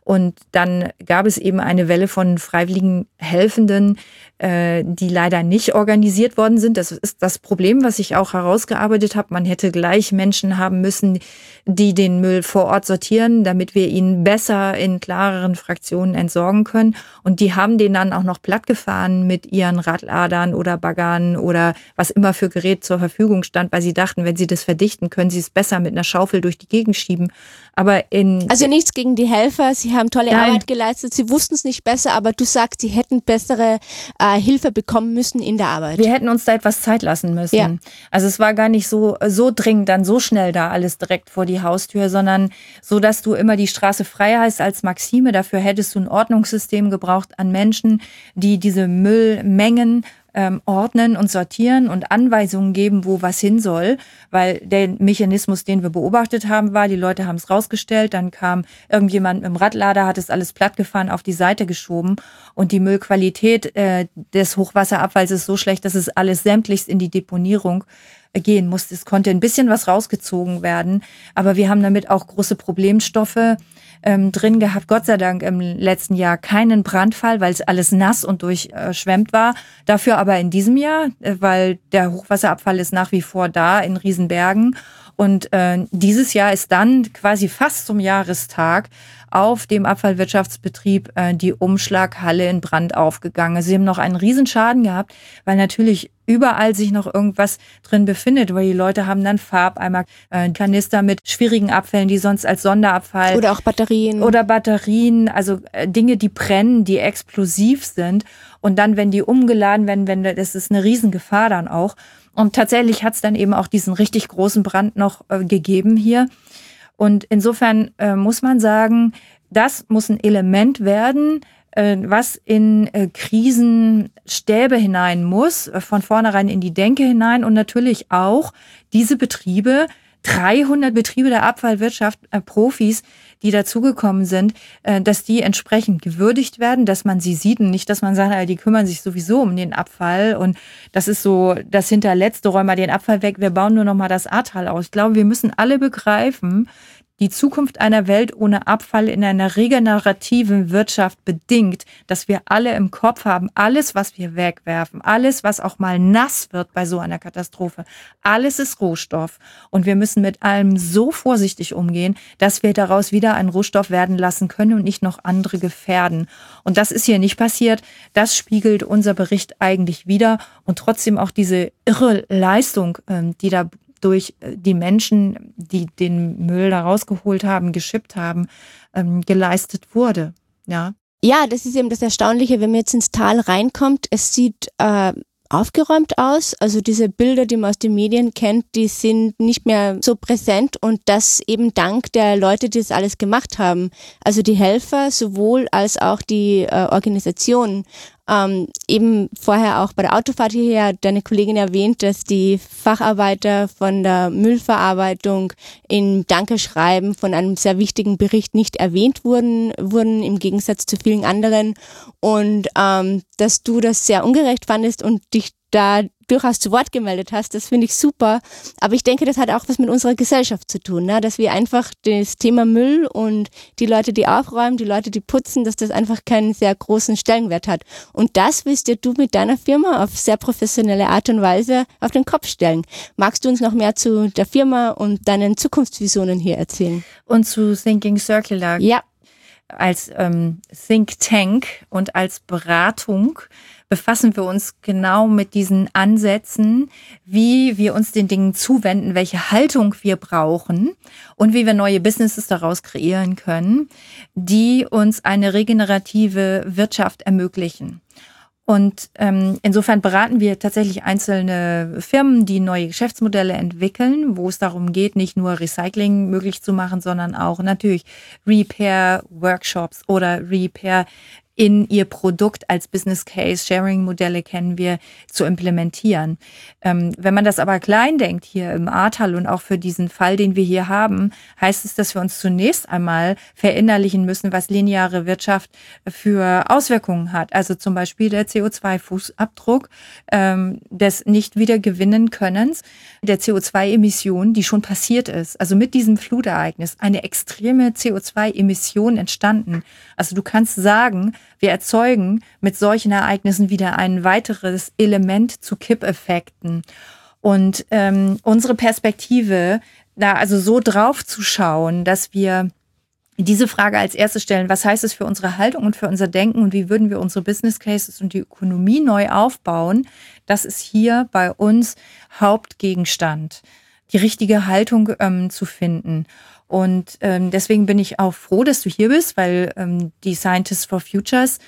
Und dann gab es eben eine Welle von freiwilligen Helfenden, äh, die leider nicht organisiert worden sind. Das ist das Problem, was ich auch herausgearbeitet habe. Man hätte gleich Menschen haben müssen, die den Müll vor Ort sortieren, damit wir ihn besser in klareren Fraktionen entsorgen können. Und die haben den dann auch noch plattgefahren mit ihren Radladern oder Baggern oder was immer für Gerät zur Verfügung stand, weil sie dachten, wenn sie das verdichten, können sie es besser mit einer Schaufel durch die Gegend schieben. Aber in also nichts gegen die Helfer. Sie haben tolle Nein. Arbeit geleistet. Sie wussten es nicht besser, aber du sagst, sie hätten bessere äh, Hilfe bekommen müssen in der Arbeit. Wir hätten uns da etwas Zeit lassen müssen. Ja. Also es war gar nicht so, so dringend, dann so schnell da alles direkt vor die Haustür, sondern so, dass du immer die Straße frei hast als Maxime. Dafür hättest du ein Ordnungssystem gebraucht an Menschen, die diese Müllmengen ähm, ordnen und sortieren und Anweisungen geben, wo was hin soll, weil der Mechanismus, den wir beobachtet haben, war, die Leute haben es rausgestellt, dann kam irgendjemand mit dem Radlader, hat es alles plattgefahren, auf die Seite geschoben und die Müllqualität äh, des Hochwasserabfalls ist so schlecht, dass es alles sämtlichst in die Deponierung äh, gehen musste. Es konnte ein bisschen was rausgezogen werden, aber wir haben damit auch große Problemstoffe ähm, drin gehabt. Gott sei Dank im letzten Jahr keinen Brandfall, weil es alles nass und durchschwemmt war. Dafür aber in diesem Jahr, äh, weil der Hochwasserabfall ist nach wie vor da in Riesenbergen Und äh, dieses Jahr ist dann quasi fast zum Jahrestag auf dem Abfallwirtschaftsbetrieb äh, die Umschlaghalle in Brand aufgegangen. Sie haben noch einen Riesenschaden gehabt, weil natürlich überall sich noch irgendwas drin befindet, weil die Leute haben dann Farbeimer, äh, Kanister mit schwierigen Abfällen, die sonst als Sonderabfall oder auch Batterien oder Batterien, also äh, Dinge, die brennen, die explosiv sind und dann, wenn die umgeladen werden, wenn das ist eine Riesengefahr dann auch. Und tatsächlich hat es dann eben auch diesen richtig großen Brand noch äh, gegeben hier. Und insofern äh, muss man sagen, das muss ein Element werden, äh, was in äh, Krisenstäbe hinein muss, äh, von vornherein in die Denke hinein und natürlich auch diese Betriebe, 300 Betriebe der Abfallwirtschaft, äh, Profis, die dazugekommen sind, äh, dass die entsprechend gewürdigt werden, dass man sie sieht und nicht, dass man sagt, die kümmern sich sowieso um den Abfall und das ist so das hinterletzte, räumen wir den Abfall weg, wir bauen nur noch mal das Ahrtal aus. Ich glaube, wir müssen alle begreifen, die Zukunft einer Welt ohne Abfall in einer regenerativen Wirtschaft bedingt, dass wir alle im Kopf haben, alles, was wir wegwerfen, alles, was auch mal nass wird bei so einer Katastrophe, alles ist Rohstoff. Und wir müssen mit allem so vorsichtig umgehen, dass wir daraus wieder einen Rohstoff werden lassen können und nicht noch andere gefährden. Und das ist hier nicht passiert. Das spiegelt unser Bericht eigentlich wieder und trotzdem auch diese irre Leistung, ähm, die da durch äh, die Menschen, die den Müll da rausgeholt haben, geschippt haben, ähm, geleistet wurde. Ja. Ja, das ist eben das Erstaunliche, wenn man jetzt ins Tal reinkommt. Es sieht äh, aufgeräumt aus. Also diese Bilder, die man aus den Medien kennt, die sind nicht mehr so präsent und das eben dank der Leute, die das alles gemacht haben. Also die Helfer sowohl als auch die äh, Organisationen. Ähm, eben vorher auch bei der Autofahrt hierher deine Kollegin erwähnt, dass die Facharbeiter von der Müllverarbeitung in Dankeschreiben von einem sehr wichtigen Bericht nicht erwähnt wurden, wurden im Gegensatz zu vielen anderen. Und ähm, dass du das sehr ungerecht fandest und dich da durchaus zu Wort gemeldet hast. Das finde ich super. Aber ich denke, das hat auch was mit unserer Gesellschaft zu tun, ne? dass wir einfach das Thema Müll und die Leute, die aufräumen, die Leute, die putzen, dass das einfach keinen sehr großen Stellenwert hat. Und das willst ja du mit deiner Firma auf sehr professionelle Art und Weise auf den Kopf stellen. Magst du uns noch mehr zu der Firma und deinen Zukunftsvisionen hier erzählen? Und zu Thinking Circular. Ja. Als ähm, Think Tank und als Beratung befassen wir uns genau mit diesen Ansätzen, wie wir uns den Dingen zuwenden, welche Haltung wir brauchen und wie wir neue Businesses daraus kreieren können, die uns eine regenerative Wirtschaft ermöglichen. Und ähm, insofern beraten wir tatsächlich einzelne Firmen, die neue Geschäftsmodelle entwickeln, wo es darum geht, nicht nur Recycling möglich zu machen, sondern auch natürlich Repair-Workshops oder Repair in ihr Produkt als Business Case, Sharing-Modelle kennen wir, zu implementieren. Ähm, wenn man das aber klein denkt hier im Ahrtal und auch für diesen Fall, den wir hier haben, heißt es, dass wir uns zunächst einmal verinnerlichen müssen, was lineare Wirtschaft für Auswirkungen hat. Also zum Beispiel der CO2-Fußabdruck ähm, des nicht wieder gewinnen Könnens, der CO2-Emission, die schon passiert ist. Also mit diesem Flutereignis eine extreme CO2-Emission entstanden. Also du kannst sagen, wir erzeugen mit solchen Ereignissen wieder ein weiteres Element zu Kippeffekten. Und ähm, unsere Perspektive, da also so drauf zu schauen, dass wir diese Frage als erstes stellen, was heißt es für unsere Haltung und für unser Denken und wie würden wir unsere Business Cases und die Ökonomie neu aufbauen, das ist hier bei uns Hauptgegenstand, die richtige Haltung ähm, zu finden. Und ähm, deswegen bin ich auch froh, dass du hier bist, weil ähm, die Scientists for Futures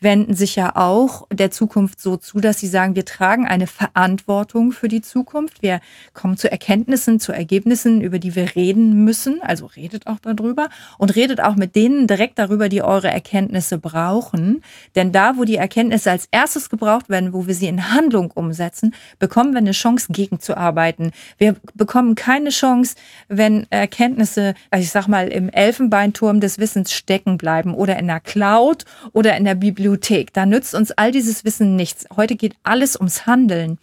wenden sich ja auch der Zukunft so zu, dass sie sagen, wir tragen eine Verantwortung für die Zukunft. Wir kommen zu Erkenntnissen, zu Ergebnissen, über die wir reden müssen. Also redet auch darüber und redet auch mit denen direkt darüber, die eure Erkenntnisse brauchen. Denn da, wo die Erkenntnisse als erstes gebraucht werden, wo wir sie in Handlung umsetzen, bekommen wir eine Chance, gegenzuarbeiten. Wir bekommen keine Chance, wenn Erkenntnisse, also ich sag mal, im Elfenbeinturm des Wissens stecken bleiben oder in der Cloud oder in der Bibliothek Bibliothek. Da nützt uns all dieses Wissen nichts. Heute geht alles ums Handeln.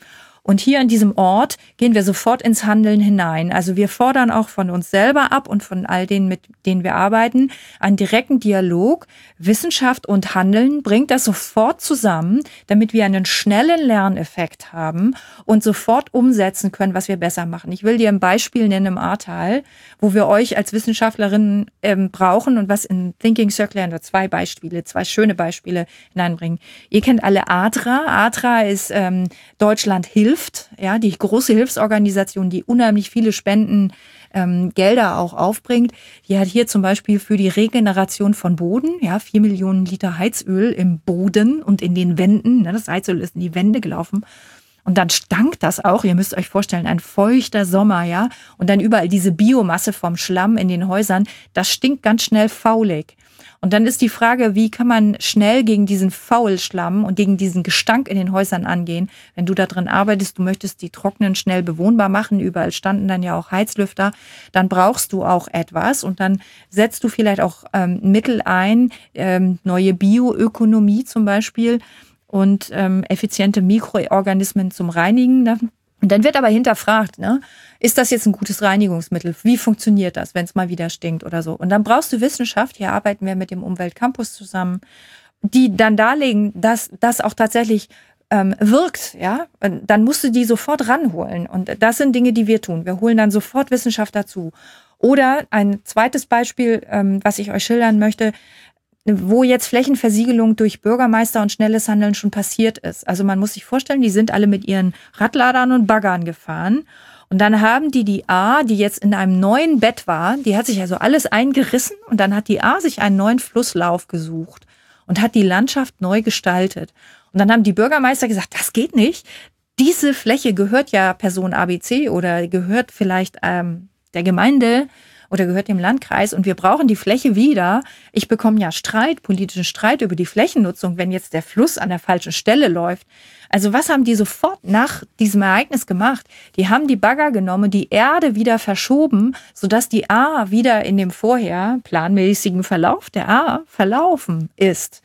Und hier an diesem Ort gehen wir sofort ins Handeln hinein. Also wir fordern auch von uns selber ab und von all denen, mit denen wir arbeiten, einen direkten Dialog. Wissenschaft und Handeln bringt das sofort zusammen, damit wir einen schnellen Lerneffekt haben und sofort umsetzen können, was wir besser machen. Ich will dir ein Beispiel nennen im Ahrtal, wo wir euch als Wissenschaftlerinnen ähm, brauchen und was in Thinking Circular nur zwei Beispiele, zwei schöne Beispiele hineinbringen. Ihr kennt alle ATRA. ATRA ist ähm, Deutschland hilft, ja, die große Hilfsorganisation, die unheimlich viele Spenden ähm, Gelder auch aufbringt. Die hat hier zum Beispiel für die Regeneration von Boden, ja, vier Millionen Liter Heizöl im Boden und in den Wänden. Ne, das Heizöl ist in die Wände gelaufen. Und dann stank das auch. Ihr müsst euch vorstellen, ein feuchter Sommer, ja. Und dann überall diese Biomasse vom Schlamm in den Häusern. Das stinkt ganz schnell faulig. Und dann ist die Frage, wie kann man schnell gegen diesen Faulschlamm und gegen diesen Gestank in den Häusern angehen? Wenn du da drin arbeitest, du möchtest die trocknen schnell bewohnbar machen, überall standen dann ja auch Heizlüfter, dann brauchst du auch etwas und dann setzt du vielleicht auch ähm, Mittel ein, ähm, neue Bioökonomie zum Beispiel und ähm, effiziente Mikroorganismen zum Reinigen. Und dann wird aber hinterfragt, ne? ist das jetzt ein gutes Reinigungsmittel? Wie funktioniert das, wenn es mal wieder stinkt oder so? Und dann brauchst du Wissenschaft. Hier arbeiten wir mit dem Umweltcampus zusammen, die dann darlegen, dass das auch tatsächlich ähm, wirkt, ja, dann musst du die sofort ranholen. Und das sind Dinge, die wir tun. Wir holen dann sofort Wissenschaft dazu. Oder ein zweites Beispiel, ähm, was ich euch schildern möchte, wo jetzt Flächenversiegelung durch Bürgermeister und schnelles Handeln schon passiert ist. Also man muss sich vorstellen, die sind alle mit ihren Radladern und Baggern gefahren. Und dann haben die die A, die jetzt in einem neuen Bett war, die hat sich also alles eingerissen und dann hat die A sich einen neuen Flusslauf gesucht und hat die Landschaft neu gestaltet. Und dann haben die Bürgermeister gesagt, das geht nicht. Diese Fläche gehört ja Person ABC oder gehört vielleicht ähm, der Gemeinde oder gehört dem Landkreis und wir brauchen die Fläche wieder. Ich bekomme ja Streit, politischen Streit über die Flächennutzung, wenn jetzt der Fluss an der falschen Stelle läuft. Also was haben die sofort nach diesem Ereignis gemacht? Die haben die Bagger genommen, die Erde wieder verschoben, sodass die A wieder in dem vorher planmäßigen Verlauf der A verlaufen ist.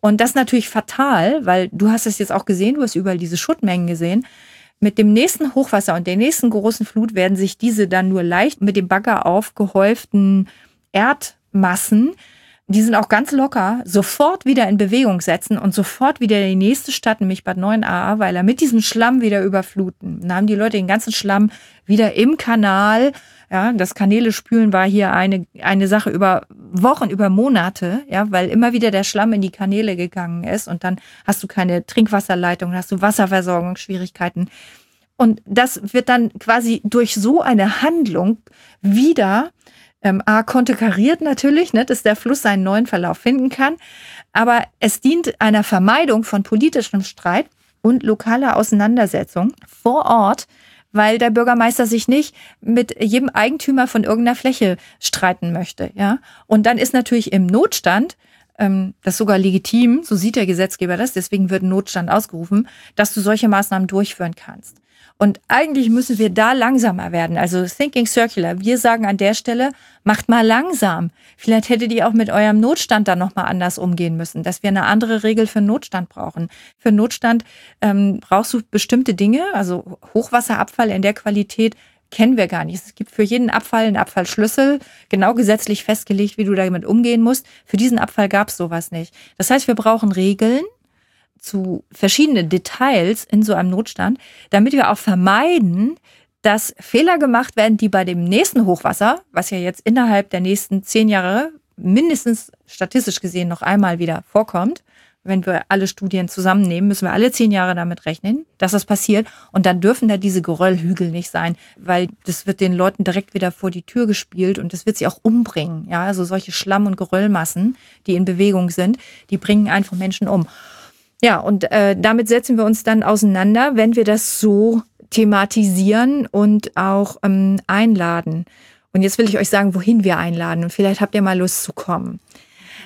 Und das ist natürlich fatal, weil du hast es jetzt auch gesehen, du hast überall diese Schuttmengen gesehen. Mit dem nächsten Hochwasser und der nächsten großen Flut werden sich diese dann nur leicht mit dem Bagger aufgehäuften Erdmassen, die sind auch ganz locker, sofort wieder in Bewegung setzen und sofort wieder die nächste Stadt, nämlich Bad 9 Ahrweiler, mit diesem Schlamm wieder überfluten. Dann haben die Leute den ganzen Schlamm wieder im Kanal. Ja, das Kanäle spülen war hier eine, eine Sache über Wochen, über Monate, ja, weil immer wieder der Schlamm in die Kanäle gegangen ist und dann hast du keine Trinkwasserleitung, hast du Wasserversorgungsschwierigkeiten. Und das wird dann quasi durch so eine Handlung wieder ähm, A, konterkariert natürlich, ne, dass der Fluss seinen neuen Verlauf finden kann. Aber es dient einer Vermeidung von politischem Streit und lokaler Auseinandersetzung vor Ort, weil der Bürgermeister sich nicht mit jedem Eigentümer von irgendeiner Fläche streiten möchte. Ja? Und dann ist natürlich im Notstand ähm, das sogar legitim, so sieht der Gesetzgeber das, deswegen wird Notstand ausgerufen, dass du solche Maßnahmen durchführen kannst. Und eigentlich müssen wir da langsamer werden. Also Thinking Circular. Wir sagen an der Stelle, macht mal langsam. Vielleicht hättet ihr auch mit eurem Notstand dann nochmal anders umgehen müssen, dass wir eine andere Regel für Notstand brauchen. Für Notstand ähm, brauchst du bestimmte Dinge, also Hochwasserabfall in der Qualität kennen wir gar nicht. Es gibt für jeden Abfall einen Abfallschlüssel, genau gesetzlich festgelegt, wie du damit umgehen musst. Für diesen Abfall gab es sowas nicht. Das heißt, wir brauchen Regeln, zu verschiedenen Details in so einem Notstand, damit wir auch vermeiden, dass Fehler gemacht werden, die bei dem nächsten Hochwasser, was ja jetzt innerhalb der nächsten zehn Jahre mindestens statistisch gesehen noch einmal wieder vorkommt, wenn wir alle Studien zusammennehmen, müssen wir alle zehn Jahre damit rechnen, dass das passiert. Und dann dürfen da diese Geröllhügel nicht sein, weil das wird den Leuten direkt wieder vor die Tür gespielt und das wird sie auch umbringen. Ja, also solche Schlamm- und Geröllmassen, die in Bewegung sind, die bringen einfach Menschen um. Ja, und äh, damit setzen wir uns dann auseinander, wenn wir das so thematisieren und auch ähm, einladen. Und jetzt will ich euch sagen, wohin wir einladen. Und vielleicht habt ihr mal Lust zu kommen.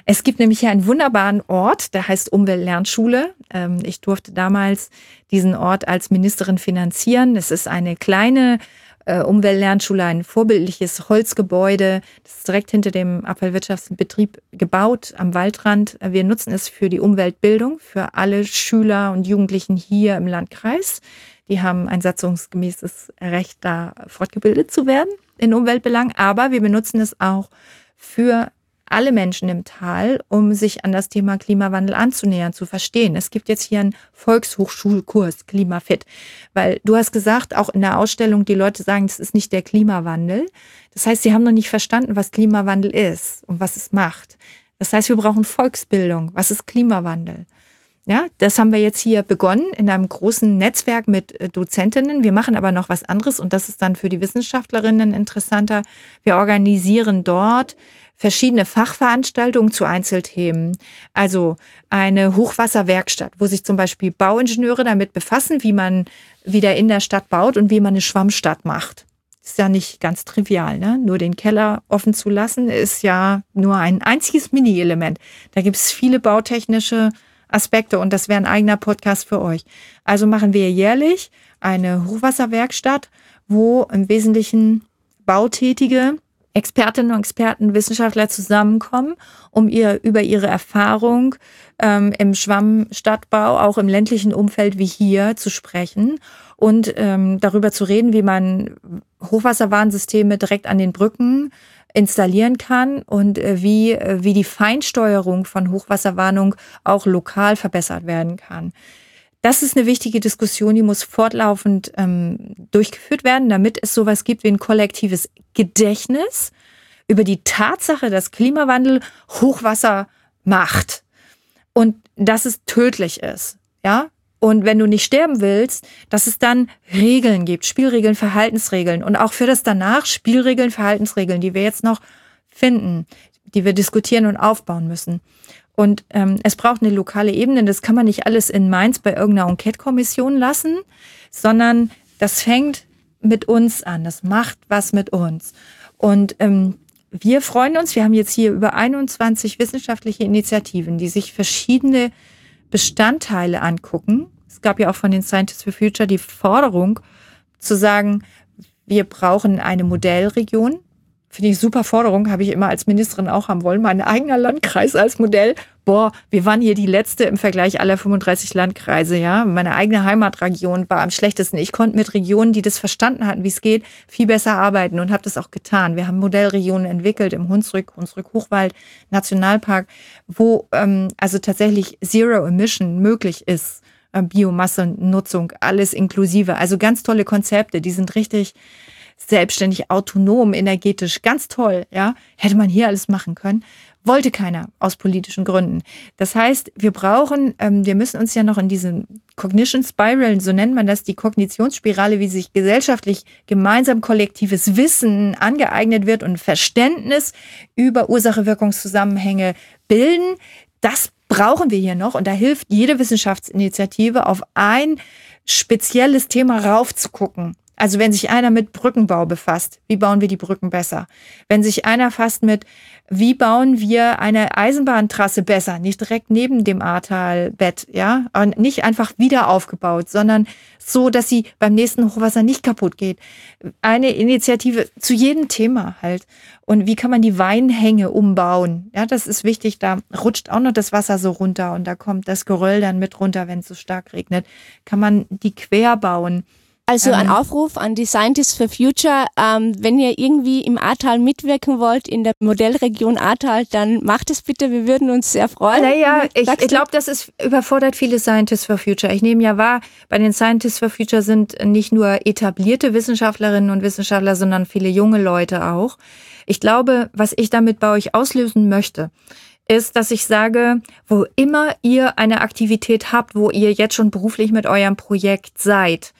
Es gibt nämlich hier einen wunderbaren Ort, der heißt Umweltlernschule. Ähm, ich durfte damals diesen Ort als Ministerin finanzieren. Es ist eine kleine äh, Umweltlernschule, ein vorbildliches Holzgebäude. Das ist direkt hinter dem Abfallwirtschaftsbetrieb gebaut am Waldrand. Wir nutzen es für die Umweltbildung für alle Schüler und Jugendlichen hier im Landkreis. Die haben ein satzungsgemäßes Recht, da fortgebildet zu werden in Umweltbelangen. Aber wir benutzen es auch für alle Menschen im Tal, um sich an das Thema Klimawandel anzunähern, zu verstehen. Es gibt jetzt hier einen Volkshochschulkurs Klimafit, weil du hast gesagt, auch in der Ausstellung, die Leute sagen, das ist nicht der Klimawandel. Das heißt, sie haben noch nicht verstanden, was Klimawandel ist und was es macht. Das heißt, wir brauchen Volksbildung. Was ist Klimawandel? Ja, das haben wir jetzt hier begonnen in einem großen Netzwerk mit äh, Dozentinnen. Wir machen aber noch was anderes und das ist dann für die Wissenschaftlerinnen interessanter. Wir organisieren dort verschiedene Fachveranstaltungen zu Einzelthemen. Also eine Hochwasserwerkstatt, wo sich zum Beispiel Bauingenieure damit befassen, wie man wieder in der Stadt baut und wie man eine Schwammstadt macht. Ist ja nicht ganz trivial, ne? Nur den Keller offen zu lassen, ist ja nur ein einziges Mini-Element. Da gibt es viele bautechnische Aspekte und das wäre ein eigener Podcast für euch. Also machen wir jährlich eine Hochwasserwerkstatt, wo im Wesentlichen Bautätige Expertinnen und Experten, Wissenschaftler zusammenkommen, um ihr über ihre Erfahrung ähm, im Schwammstadtbau, auch im ländlichen Umfeld wie hier, zu sprechen und ähm, darüber zu reden, wie man Hochwasserwarnsysteme direkt an den Brücken installieren kann und äh, wie, äh, wie die Feinsteuerung von Hochwasserwarnung auch lokal verbessert werden kann. Das ist eine wichtige Diskussion, die muss fortlaufend ähm, durchgeführt werden, damit es sowas gibt wie ein kollektives Gedächtnis über die Tatsache, dass Klimawandel Hochwasser macht und dass es tödlich ist. Ja, und wenn du nicht sterben willst, dass es dann Regeln gibt, Spielregeln, Verhaltensregeln und auch für das danach Spielregeln, Verhaltensregeln, die wir jetzt noch finden, die wir diskutieren und aufbauen müssen. Und ähm, es braucht eine lokale Ebene. Das kann man nicht alles in Mainz bei irgendeiner Enquete-Kommission lassen, sondern das fängt mit uns an. Das macht was mit uns. Und ähm, wir freuen uns. Wir haben jetzt hier über 21 wissenschaftliche Initiativen, die sich verschiedene Bestandteile angucken. Es gab ja auch von den Scientists for Future die Forderung zu sagen, wir brauchen eine Modellregion. Finde ich super Forderung, habe ich immer als Ministerin auch haben wollen. Mein eigener Landkreis als Modell. Boah, wir waren hier die letzte im Vergleich aller 35 Landkreise, ja. Meine eigene Heimatregion war am schlechtesten. Ich konnte mit Regionen, die das verstanden hatten, wie es geht, viel besser arbeiten und habe das auch getan. Wir haben Modellregionen entwickelt im Hunsrück, Hunsrück Hochwald Nationalpark, wo ähm, also tatsächlich Zero Emission möglich ist. Äh, Biomassenutzung, alles inklusive. Also ganz tolle Konzepte, die sind richtig selbstständig, autonom, energetisch, ganz toll, ja. Hätte man hier alles machen können. Wollte keiner aus politischen Gründen. Das heißt, wir brauchen, ähm, wir müssen uns ja noch in diesen Cognition Spiral, so nennt man das, die Kognitionsspirale, wie sich gesellschaftlich gemeinsam kollektives Wissen angeeignet wird und Verständnis über Ursache-Wirkungszusammenhänge bilden. Das brauchen wir hier noch und da hilft jede Wissenschaftsinitiative auf ein spezielles Thema raufzugucken. Also wenn sich einer mit Brückenbau befasst, wie bauen wir die Brücken besser? Wenn sich einer fasst mit, wie bauen wir eine Eisenbahntrasse besser, nicht direkt neben dem Ahrtalbett, ja, und nicht einfach wieder aufgebaut, sondern so, dass sie beim nächsten Hochwasser nicht kaputt geht. Eine Initiative zu jedem Thema halt. Und wie kann man die Weinhänge umbauen? Ja, das ist wichtig. Da rutscht auch noch das Wasser so runter und da kommt das Geröll dann mit runter, wenn es so stark regnet. Kann man die quer bauen? Also ein. Aufruf an die Scientists for Future, ähm, wenn ihr irgendwie im Ahrtal mitwirken wollt, in der Modellregion Ahrtal, dann macht es bitte, wir würden uns sehr freuen. Naja, ich, ich glaube, das ist überfordert viele Scientists for Future. Ich nehme ja wahr, bei den Scientists for Future sind nicht nur etablierte Wissenschaftlerinnen und Wissenschaftler, sondern viele junge Leute auch. Ich glaube, was ich damit bei euch auslösen möchte, ist, dass ich sage, wo immer ihr eine Aktivität habt, wo ihr jetzt schon beruflich mit eurem Projekt seid,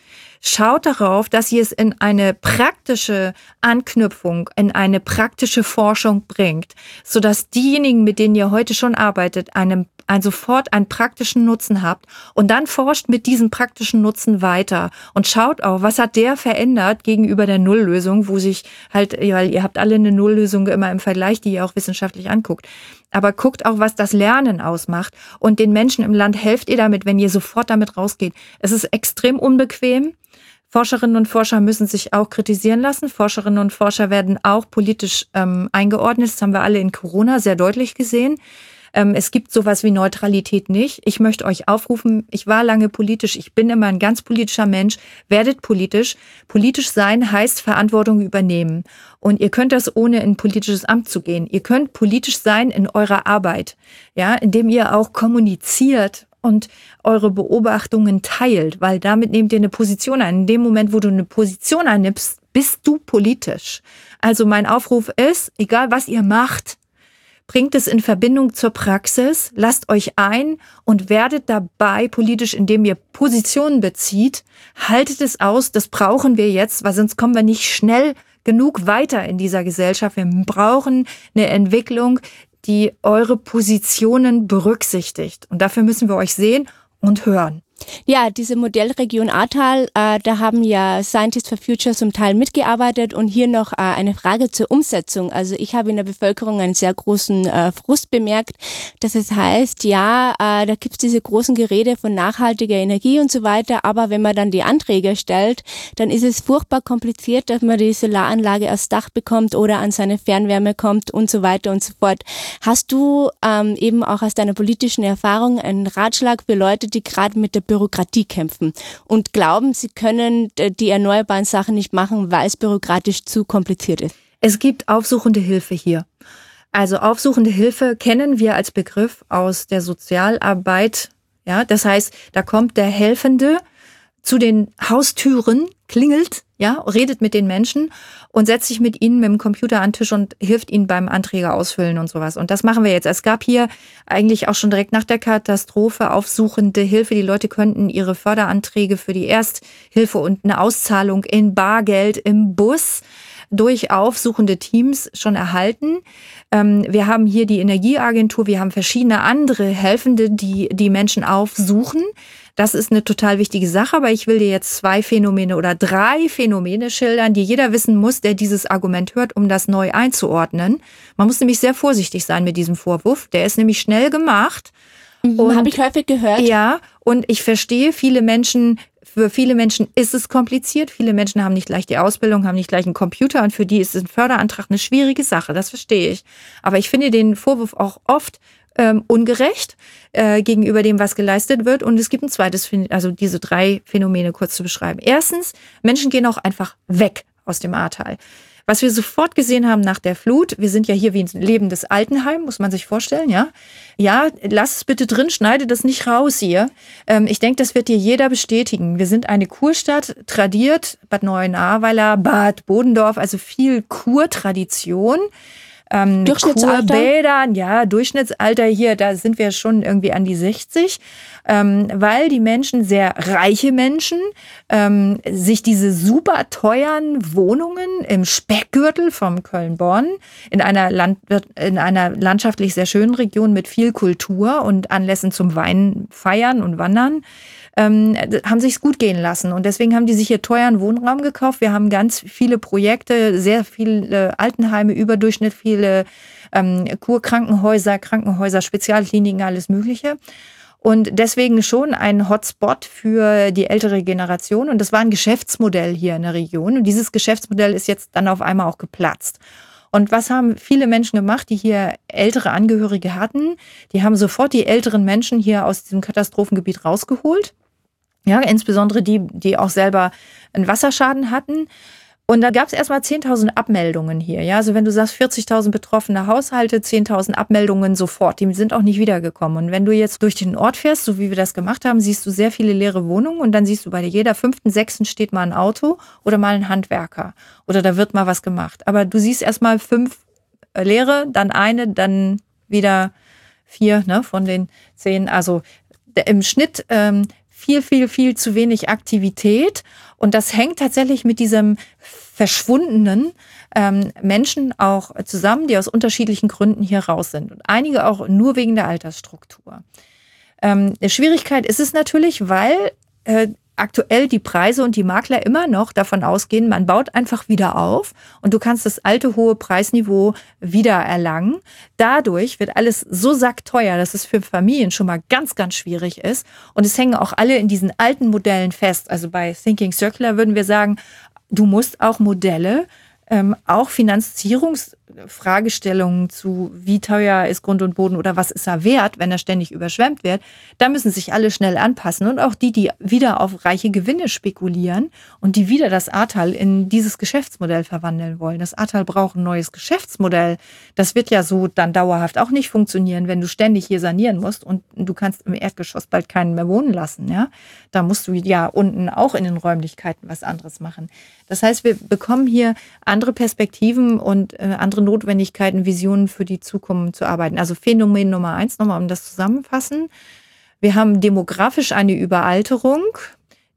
Schaut darauf, dass ihr es in eine praktische Anknüpfung, in eine praktische Forschung bringt, sodass diejenigen, mit denen ihr heute schon arbeitet, einem ein sofort einen praktischen Nutzen habt und dann forscht mit diesem praktischen Nutzen weiter und schaut auch, was hat der verändert gegenüber der Nulllösung, wo sich halt, weil ihr habt alle eine Nulllösung immer im Vergleich, die ihr auch wissenschaftlich anguckt. Aber guckt auch, was das Lernen ausmacht und den Menschen im Land helft ihr damit, wenn ihr sofort damit rausgeht. Es ist extrem unbequem. Forscherinnen und Forscher müssen sich auch kritisieren lassen. Forscherinnen und Forscher werden auch politisch ähm, eingeordnet. Das haben wir alle in Corona sehr deutlich gesehen. Ähm, es gibt sowas wie Neutralität nicht. Ich möchte euch aufrufen, ich war lange politisch, ich bin immer ein ganz politischer Mensch, werdet politisch. Politisch sein heißt Verantwortung übernehmen. Und ihr könnt das ohne in politisches Amt zu gehen. Ihr könnt politisch sein in eurer Arbeit, ja, indem ihr auch kommuniziert und eure Beobachtungen teilt, weil damit nehmt ihr eine Position ein. In dem Moment, wo du eine Position einnimmst, bist du politisch. Also mein Aufruf ist, egal was ihr macht, bringt es in Verbindung zur Praxis, lasst euch ein und werdet dabei politisch, indem ihr Positionen bezieht, haltet es aus, das brauchen wir jetzt, weil sonst kommen wir nicht schnell genug weiter in dieser Gesellschaft. Wir brauchen eine Entwicklung, die eure Positionen berücksichtigt. Und dafür müssen wir euch sehen und hören. Ja, diese Modellregion Ahrtal, äh, da haben ja Scientists for Future zum Teil mitgearbeitet und hier noch äh, eine Frage zur Umsetzung. Also ich habe in der Bevölkerung einen sehr großen äh, Frust bemerkt, dass es heißt, ja, äh, da gibt's diese großen Gerede von nachhaltiger Energie und so weiter, aber wenn man dann die Anträge stellt, dann ist es furchtbar kompliziert, dass man die Solaranlage aufs Dach bekommt oder an seine Fernwärme kommt und so weiter und so fort. Hast du ähm, eben auch aus deiner politischen Erfahrung einen Ratschlag für Leute, die gerade mit der Bürokratie kämpfen und glauben, sie können äh, die erneuerbaren Sachen nicht machen, weil es bürokratisch zu kompliziert ist. Es gibt aufsuchende Hilfe hier. Also aufsuchende Hilfe kennen wir als Begriff aus der Sozialarbeit. Ja, das heißt, da kommt der Helfende zu den Haustüren, klingelt, ja, redet mit den Menschen und setzt sich mit ihnen mit dem Computer an den Tisch und hilft ihnen beim Anträge ausfüllen und sowas. Und das machen wir jetzt. Es gab hier eigentlich auch schon direkt nach der Katastrophe aufsuchende Hilfe. Die Leute könnten ihre Förderanträge für die Ersthilfe und eine Auszahlung in Bargeld im Bus durch aufsuchende Teams schon erhalten. Ähm, wir haben hier die Energieagentur, wir haben verschiedene andere Helfende, die die Menschen aufsuchen. Das ist eine total wichtige Sache, aber ich will dir jetzt zwei Phänomene oder drei Phänomene schildern, die jeder wissen muss, der dieses Argument hört, um das neu einzuordnen. Man muss nämlich sehr vorsichtig sein mit diesem Vorwurf. Der ist nämlich schnell gemacht. Mhm, Habe ich häufig gehört. Ja, und ich verstehe, viele Menschen für viele Menschen ist es kompliziert. Viele Menschen haben nicht gleich die Ausbildung, haben nicht gleich einen Computer und für die ist ein Förderantrag eine schwierige Sache. Das verstehe ich. Aber ich finde den Vorwurf auch oft ähm, ungerecht äh, gegenüber dem, was geleistet wird. Und es gibt ein zweites, also diese drei Phänomene kurz zu beschreiben. Erstens, Menschen gehen auch einfach weg aus dem Ahrtal. Was wir sofort gesehen haben nach der Flut, wir sind ja hier wie ein lebendes Altenheim, muss man sich vorstellen, ja. Ja, lass es bitte drin, schneide das nicht raus hier. Ähm, ich denke, das wird dir jeder bestätigen. Wir sind eine Kurstadt, tradiert, Bad Neuenahrweiler, Bad Bodendorf, also viel Kurtradition ähm, Durchschnittsalter? Kurbädern, ja, Durchschnittsalter hier, da sind wir schon irgendwie an die 60, ähm, weil die Menschen, sehr reiche Menschen, ähm, sich diese super teuren Wohnungen im Speckgürtel vom Köln-Bonn in einer, Land, in einer landschaftlich sehr schönen Region mit viel Kultur und Anlässen zum Wein feiern und wandern, ähm, haben sich's gut gehen lassen. Und deswegen haben die sich hier teuren Wohnraum gekauft. Wir haben ganz viele Projekte, sehr viele Altenheime, Überdurchschnitt, viele ähm, Kurkrankenhäuser, Krankenhäuser, Spezialkliniken, alles Mögliche. Und deswegen schon ein Hotspot für die ältere Generation. Und das war ein Geschäftsmodell hier in der Region. Und dieses Geschäftsmodell ist jetzt dann auf einmal auch geplatzt. Und was haben viele Menschen gemacht, die hier ältere Angehörige hatten? Die haben sofort die älteren Menschen hier aus diesem Katastrophengebiet rausgeholt ja, insbesondere die, die auch selber einen Wasserschaden hatten. Und da gab es erstmal 10.000 Abmeldungen hier. Ja, also wenn du sagst 40.000 betroffene Haushalte, 10.000 Abmeldungen sofort. Die sind auch nicht wiedergekommen. Und wenn du jetzt durch den Ort fährst, so wie wir das gemacht haben, siehst du sehr viele leere Wohnungen und dann siehst du bei jeder fünften, sechsten steht mal ein Auto oder mal ein Handwerker oder da wird mal was gemacht. Aber du siehst erstmal fünf äh, leere, dann eine, dann wieder vier ne, von den zehn. Also im Schnitt ähm, viel, viel, viel zu wenig Aktivität. Und das hängt tatsächlich mit diesem verschwundenen ähm, Menschen auch zusammen, die aus unterschiedlichen Gründen hier raus sind. Und einige auch nur wegen der Altersstruktur. Ähm, Schwierigkeit ist es natürlich, weil äh, aktuell die Preise und die Makler immer noch davon ausgehen, man baut einfach wieder auf und du kannst das alte hohe Preisniveau wieder erlangen. Dadurch wird alles so sackteuer, dass es für Familien schon mal ganz, ganz schwierig ist. Und es hängen auch alle in diesen alten Modellen fest. Also bei Thinking Circular würden wir sagen, du musst auch Modelle ähm, auch Finanzierungs Fragestellungen zu, wie teuer ist Grund und Boden oder was ist er wert, wenn er ständig überschwemmt wird, da müssen sich alle schnell anpassen. Und auch die, die wieder auf reiche Gewinne spekulieren und die wieder das Ahrtal in dieses Geschäftsmodell verwandeln wollen. Das Ahrtal braucht ein neues Geschäftsmodell. Das wird ja so dann dauerhaft auch nicht funktionieren, wenn du ständig hier sanieren musst und du kannst im Erdgeschoss bald keinen mehr wohnen lassen. Ja, Da musst du ja unten auch in den Räumlichkeiten was anderes machen. Das heißt, wir bekommen hier andere Perspektiven und äh, andere Notwendigkeiten, Visionen für die Zukunft zu arbeiten. Also Phänomen Nummer eins, nochmal um das zusammenfassen. Wir haben demografisch eine Überalterung,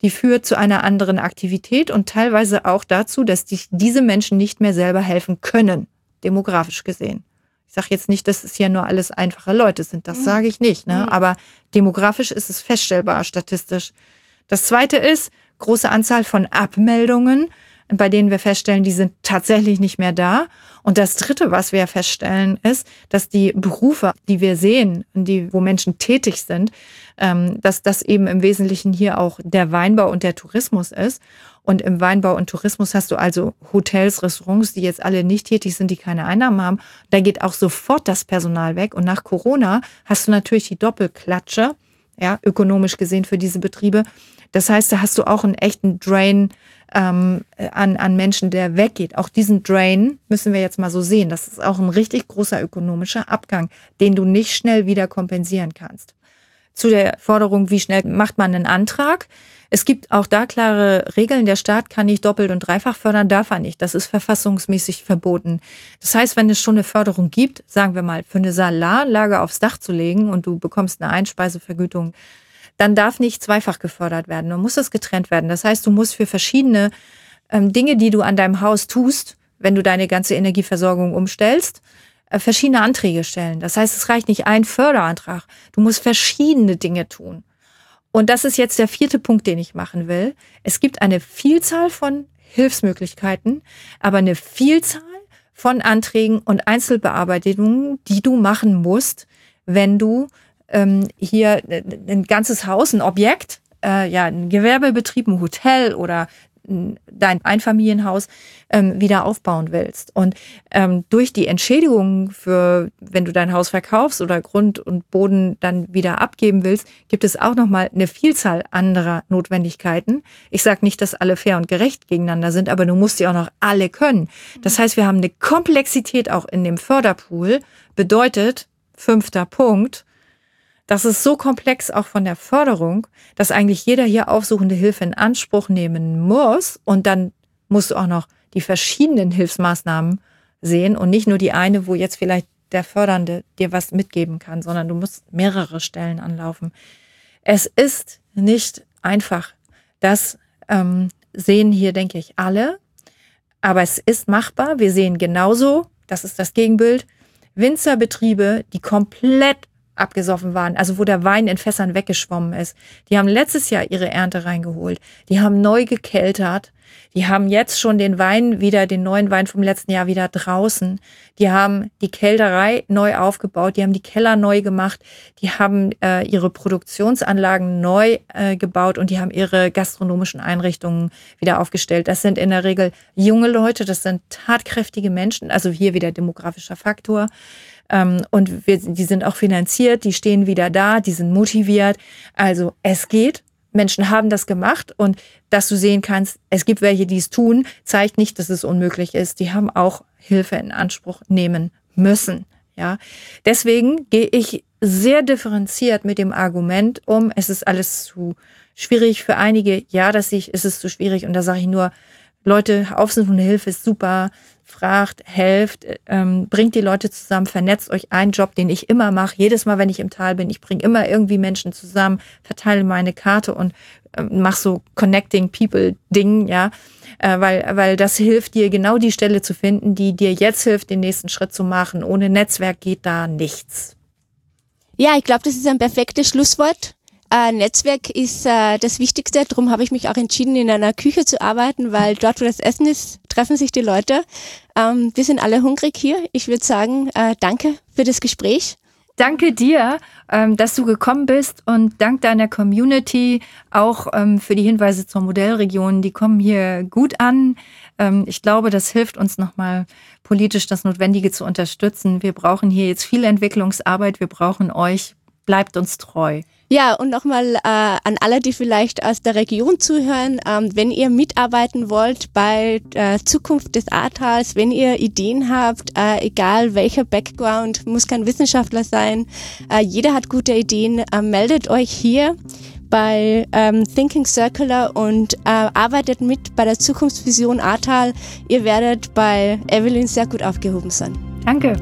die führt zu einer anderen Aktivität und teilweise auch dazu, dass die, diese Menschen nicht mehr selber helfen können, demografisch gesehen. Ich sage jetzt nicht, dass es hier nur alles einfache Leute sind, das mhm. sage ich nicht. Ne? Mhm. Aber demografisch ist es feststellbar, statistisch. Das Zweite ist, große Anzahl von Abmeldungen bei denen wir feststellen, die sind tatsächlich nicht mehr da. Und das Dritte, was wir feststellen, ist, dass die Berufe, die wir sehen, die, wo Menschen tätig sind, ähm, dass das eben im Wesentlichen hier auch der Weinbau und der Tourismus ist. Und im Weinbau und Tourismus hast du also Hotels, Restaurants, die jetzt alle nicht tätig sind, die keine Einnahmen haben. Da geht auch sofort das Personal weg. Und nach Corona hast du natürlich die Doppelklatsche, ja, ökonomisch gesehen für diese Betriebe. Das heißt, da hast du auch einen echten Drain ähm, an, an Menschen, der weggeht. Auch diesen Drain müssen wir jetzt mal so sehen. Das ist auch ein richtig großer ökonomischer Abgang, den du nicht schnell wieder kompensieren kannst. Zu der Forderung, wie schnell macht man einen Antrag? Es gibt auch da klare Regeln. Der Staat kann nicht doppelt und dreifach fördern, darf er nicht. Das ist verfassungsmäßig verboten. Das heißt, wenn es schon eine Förderung gibt, sagen wir mal, für eine Salaranlage aufs Dach zu legen und du bekommst eine Einspeisevergütung dann darf nicht zweifach gefördert werden. Dann muss das getrennt werden. Das heißt, du musst für verschiedene ähm, Dinge, die du an deinem Haus tust, wenn du deine ganze Energieversorgung umstellst, äh, verschiedene Anträge stellen. Das heißt, es reicht nicht ein Förderantrag. Du musst verschiedene Dinge tun. Und das ist jetzt der vierte Punkt, den ich machen will. Es gibt eine Vielzahl von Hilfsmöglichkeiten, aber eine Vielzahl von Anträgen und Einzelbearbeitungen, die du machen musst, wenn du ähm, hier ein ganzes Haus, ein Objekt, äh, ja, ein Gewerbebetrieb, ein Hotel oder dein Einfamilienhaus ähm, wieder aufbauen willst. Und ähm, durch die Entschädigung für, wenn du dein Haus verkaufst oder Grund und Boden dann wieder abgeben willst, gibt es auch nochmal eine Vielzahl anderer Notwendigkeiten. Ich sage nicht, dass alle fair und gerecht gegeneinander sind, aber du musst sie auch noch alle können. Das heißt, wir haben eine Komplexität auch in dem Förderpool. Bedeutet, fünfter Punkt, das ist so komplex auch von der Förderung, dass eigentlich jeder hier aufsuchende Hilfe in Anspruch nehmen muss. Und dann musst du auch noch die verschiedenen Hilfsmaßnahmen sehen und nicht nur die eine, wo jetzt vielleicht der Fördernde dir was mitgeben kann, sondern du musst mehrere Stellen anlaufen. Es ist nicht einfach. Das ähm, sehen hier, denke ich, alle. Aber es ist machbar. Wir sehen genauso, das ist das Gegenbild, Winzerbetriebe, die komplett abgesoffen waren, also wo der Wein in Fässern weggeschwommen ist. Die haben letztes Jahr ihre Ernte reingeholt. Die haben neu gekeltert. Die haben jetzt schon den Wein wieder, den neuen Wein vom letzten Jahr wieder draußen. Die haben die Kälterei neu aufgebaut. Die haben die Keller neu gemacht. Die haben äh, ihre Produktionsanlagen neu äh, gebaut und die haben ihre gastronomischen Einrichtungen wieder aufgestellt. Das sind in der Regel junge Leute. Das sind tatkräftige Menschen. Also hier wieder demografischer Faktor. Ähm, und wir, die sind auch finanziert, die stehen wieder da, die sind motiviert. Also es geht. Menschen haben das gemacht und dass du sehen kannst, es gibt welche, die es tun, zeigt nicht, dass es unmöglich ist. Die haben auch Hilfe in Anspruch nehmen müssen. Ja, deswegen gehe ich sehr differenziert mit dem Argument um, es ist alles zu schwierig für einige. Ja, das sehe ich, ist es zu schwierig und da sage ich nur, Leute, aufsuchende Hilfe ist super fragt, helft, ähm, bringt die Leute zusammen, vernetzt euch. Ein Job, den ich immer mache, jedes Mal, wenn ich im Tal bin, ich bringe immer irgendwie Menschen zusammen, verteile meine Karte und ähm, mach so Connecting People Ding, ja, äh, weil, weil das hilft dir, genau die Stelle zu finden, die dir jetzt hilft, den nächsten Schritt zu machen. Ohne Netzwerk geht da nichts. Ja, ich glaube, das ist ein perfektes Schlusswort. Äh, Netzwerk ist äh, das Wichtigste. Darum habe ich mich auch entschieden, in einer Küche zu arbeiten, weil dort, wo das Essen ist, treffen sich die Leute. Ähm, wir sind alle hungrig hier. Ich würde sagen, äh, danke für das Gespräch. Danke dir, ähm, dass du gekommen bist und dank deiner Community auch ähm, für die Hinweise zur Modellregion. Die kommen hier gut an. Ähm, ich glaube, das hilft uns nochmal politisch das Notwendige zu unterstützen. Wir brauchen hier jetzt viel Entwicklungsarbeit. Wir brauchen euch. Bleibt uns treu. Ja, und nochmal äh, an alle, die vielleicht aus der Region zuhören, ähm, wenn ihr mitarbeiten wollt bei äh, Zukunft des Ahrtals, wenn ihr Ideen habt, äh, egal welcher Background, muss kein Wissenschaftler sein, äh, jeder hat gute Ideen, äh, meldet euch hier bei ähm, Thinking Circular und äh, arbeitet mit bei der Zukunftsvision Ahrtal. Ihr werdet bei Evelyn sehr gut aufgehoben sein. Danke.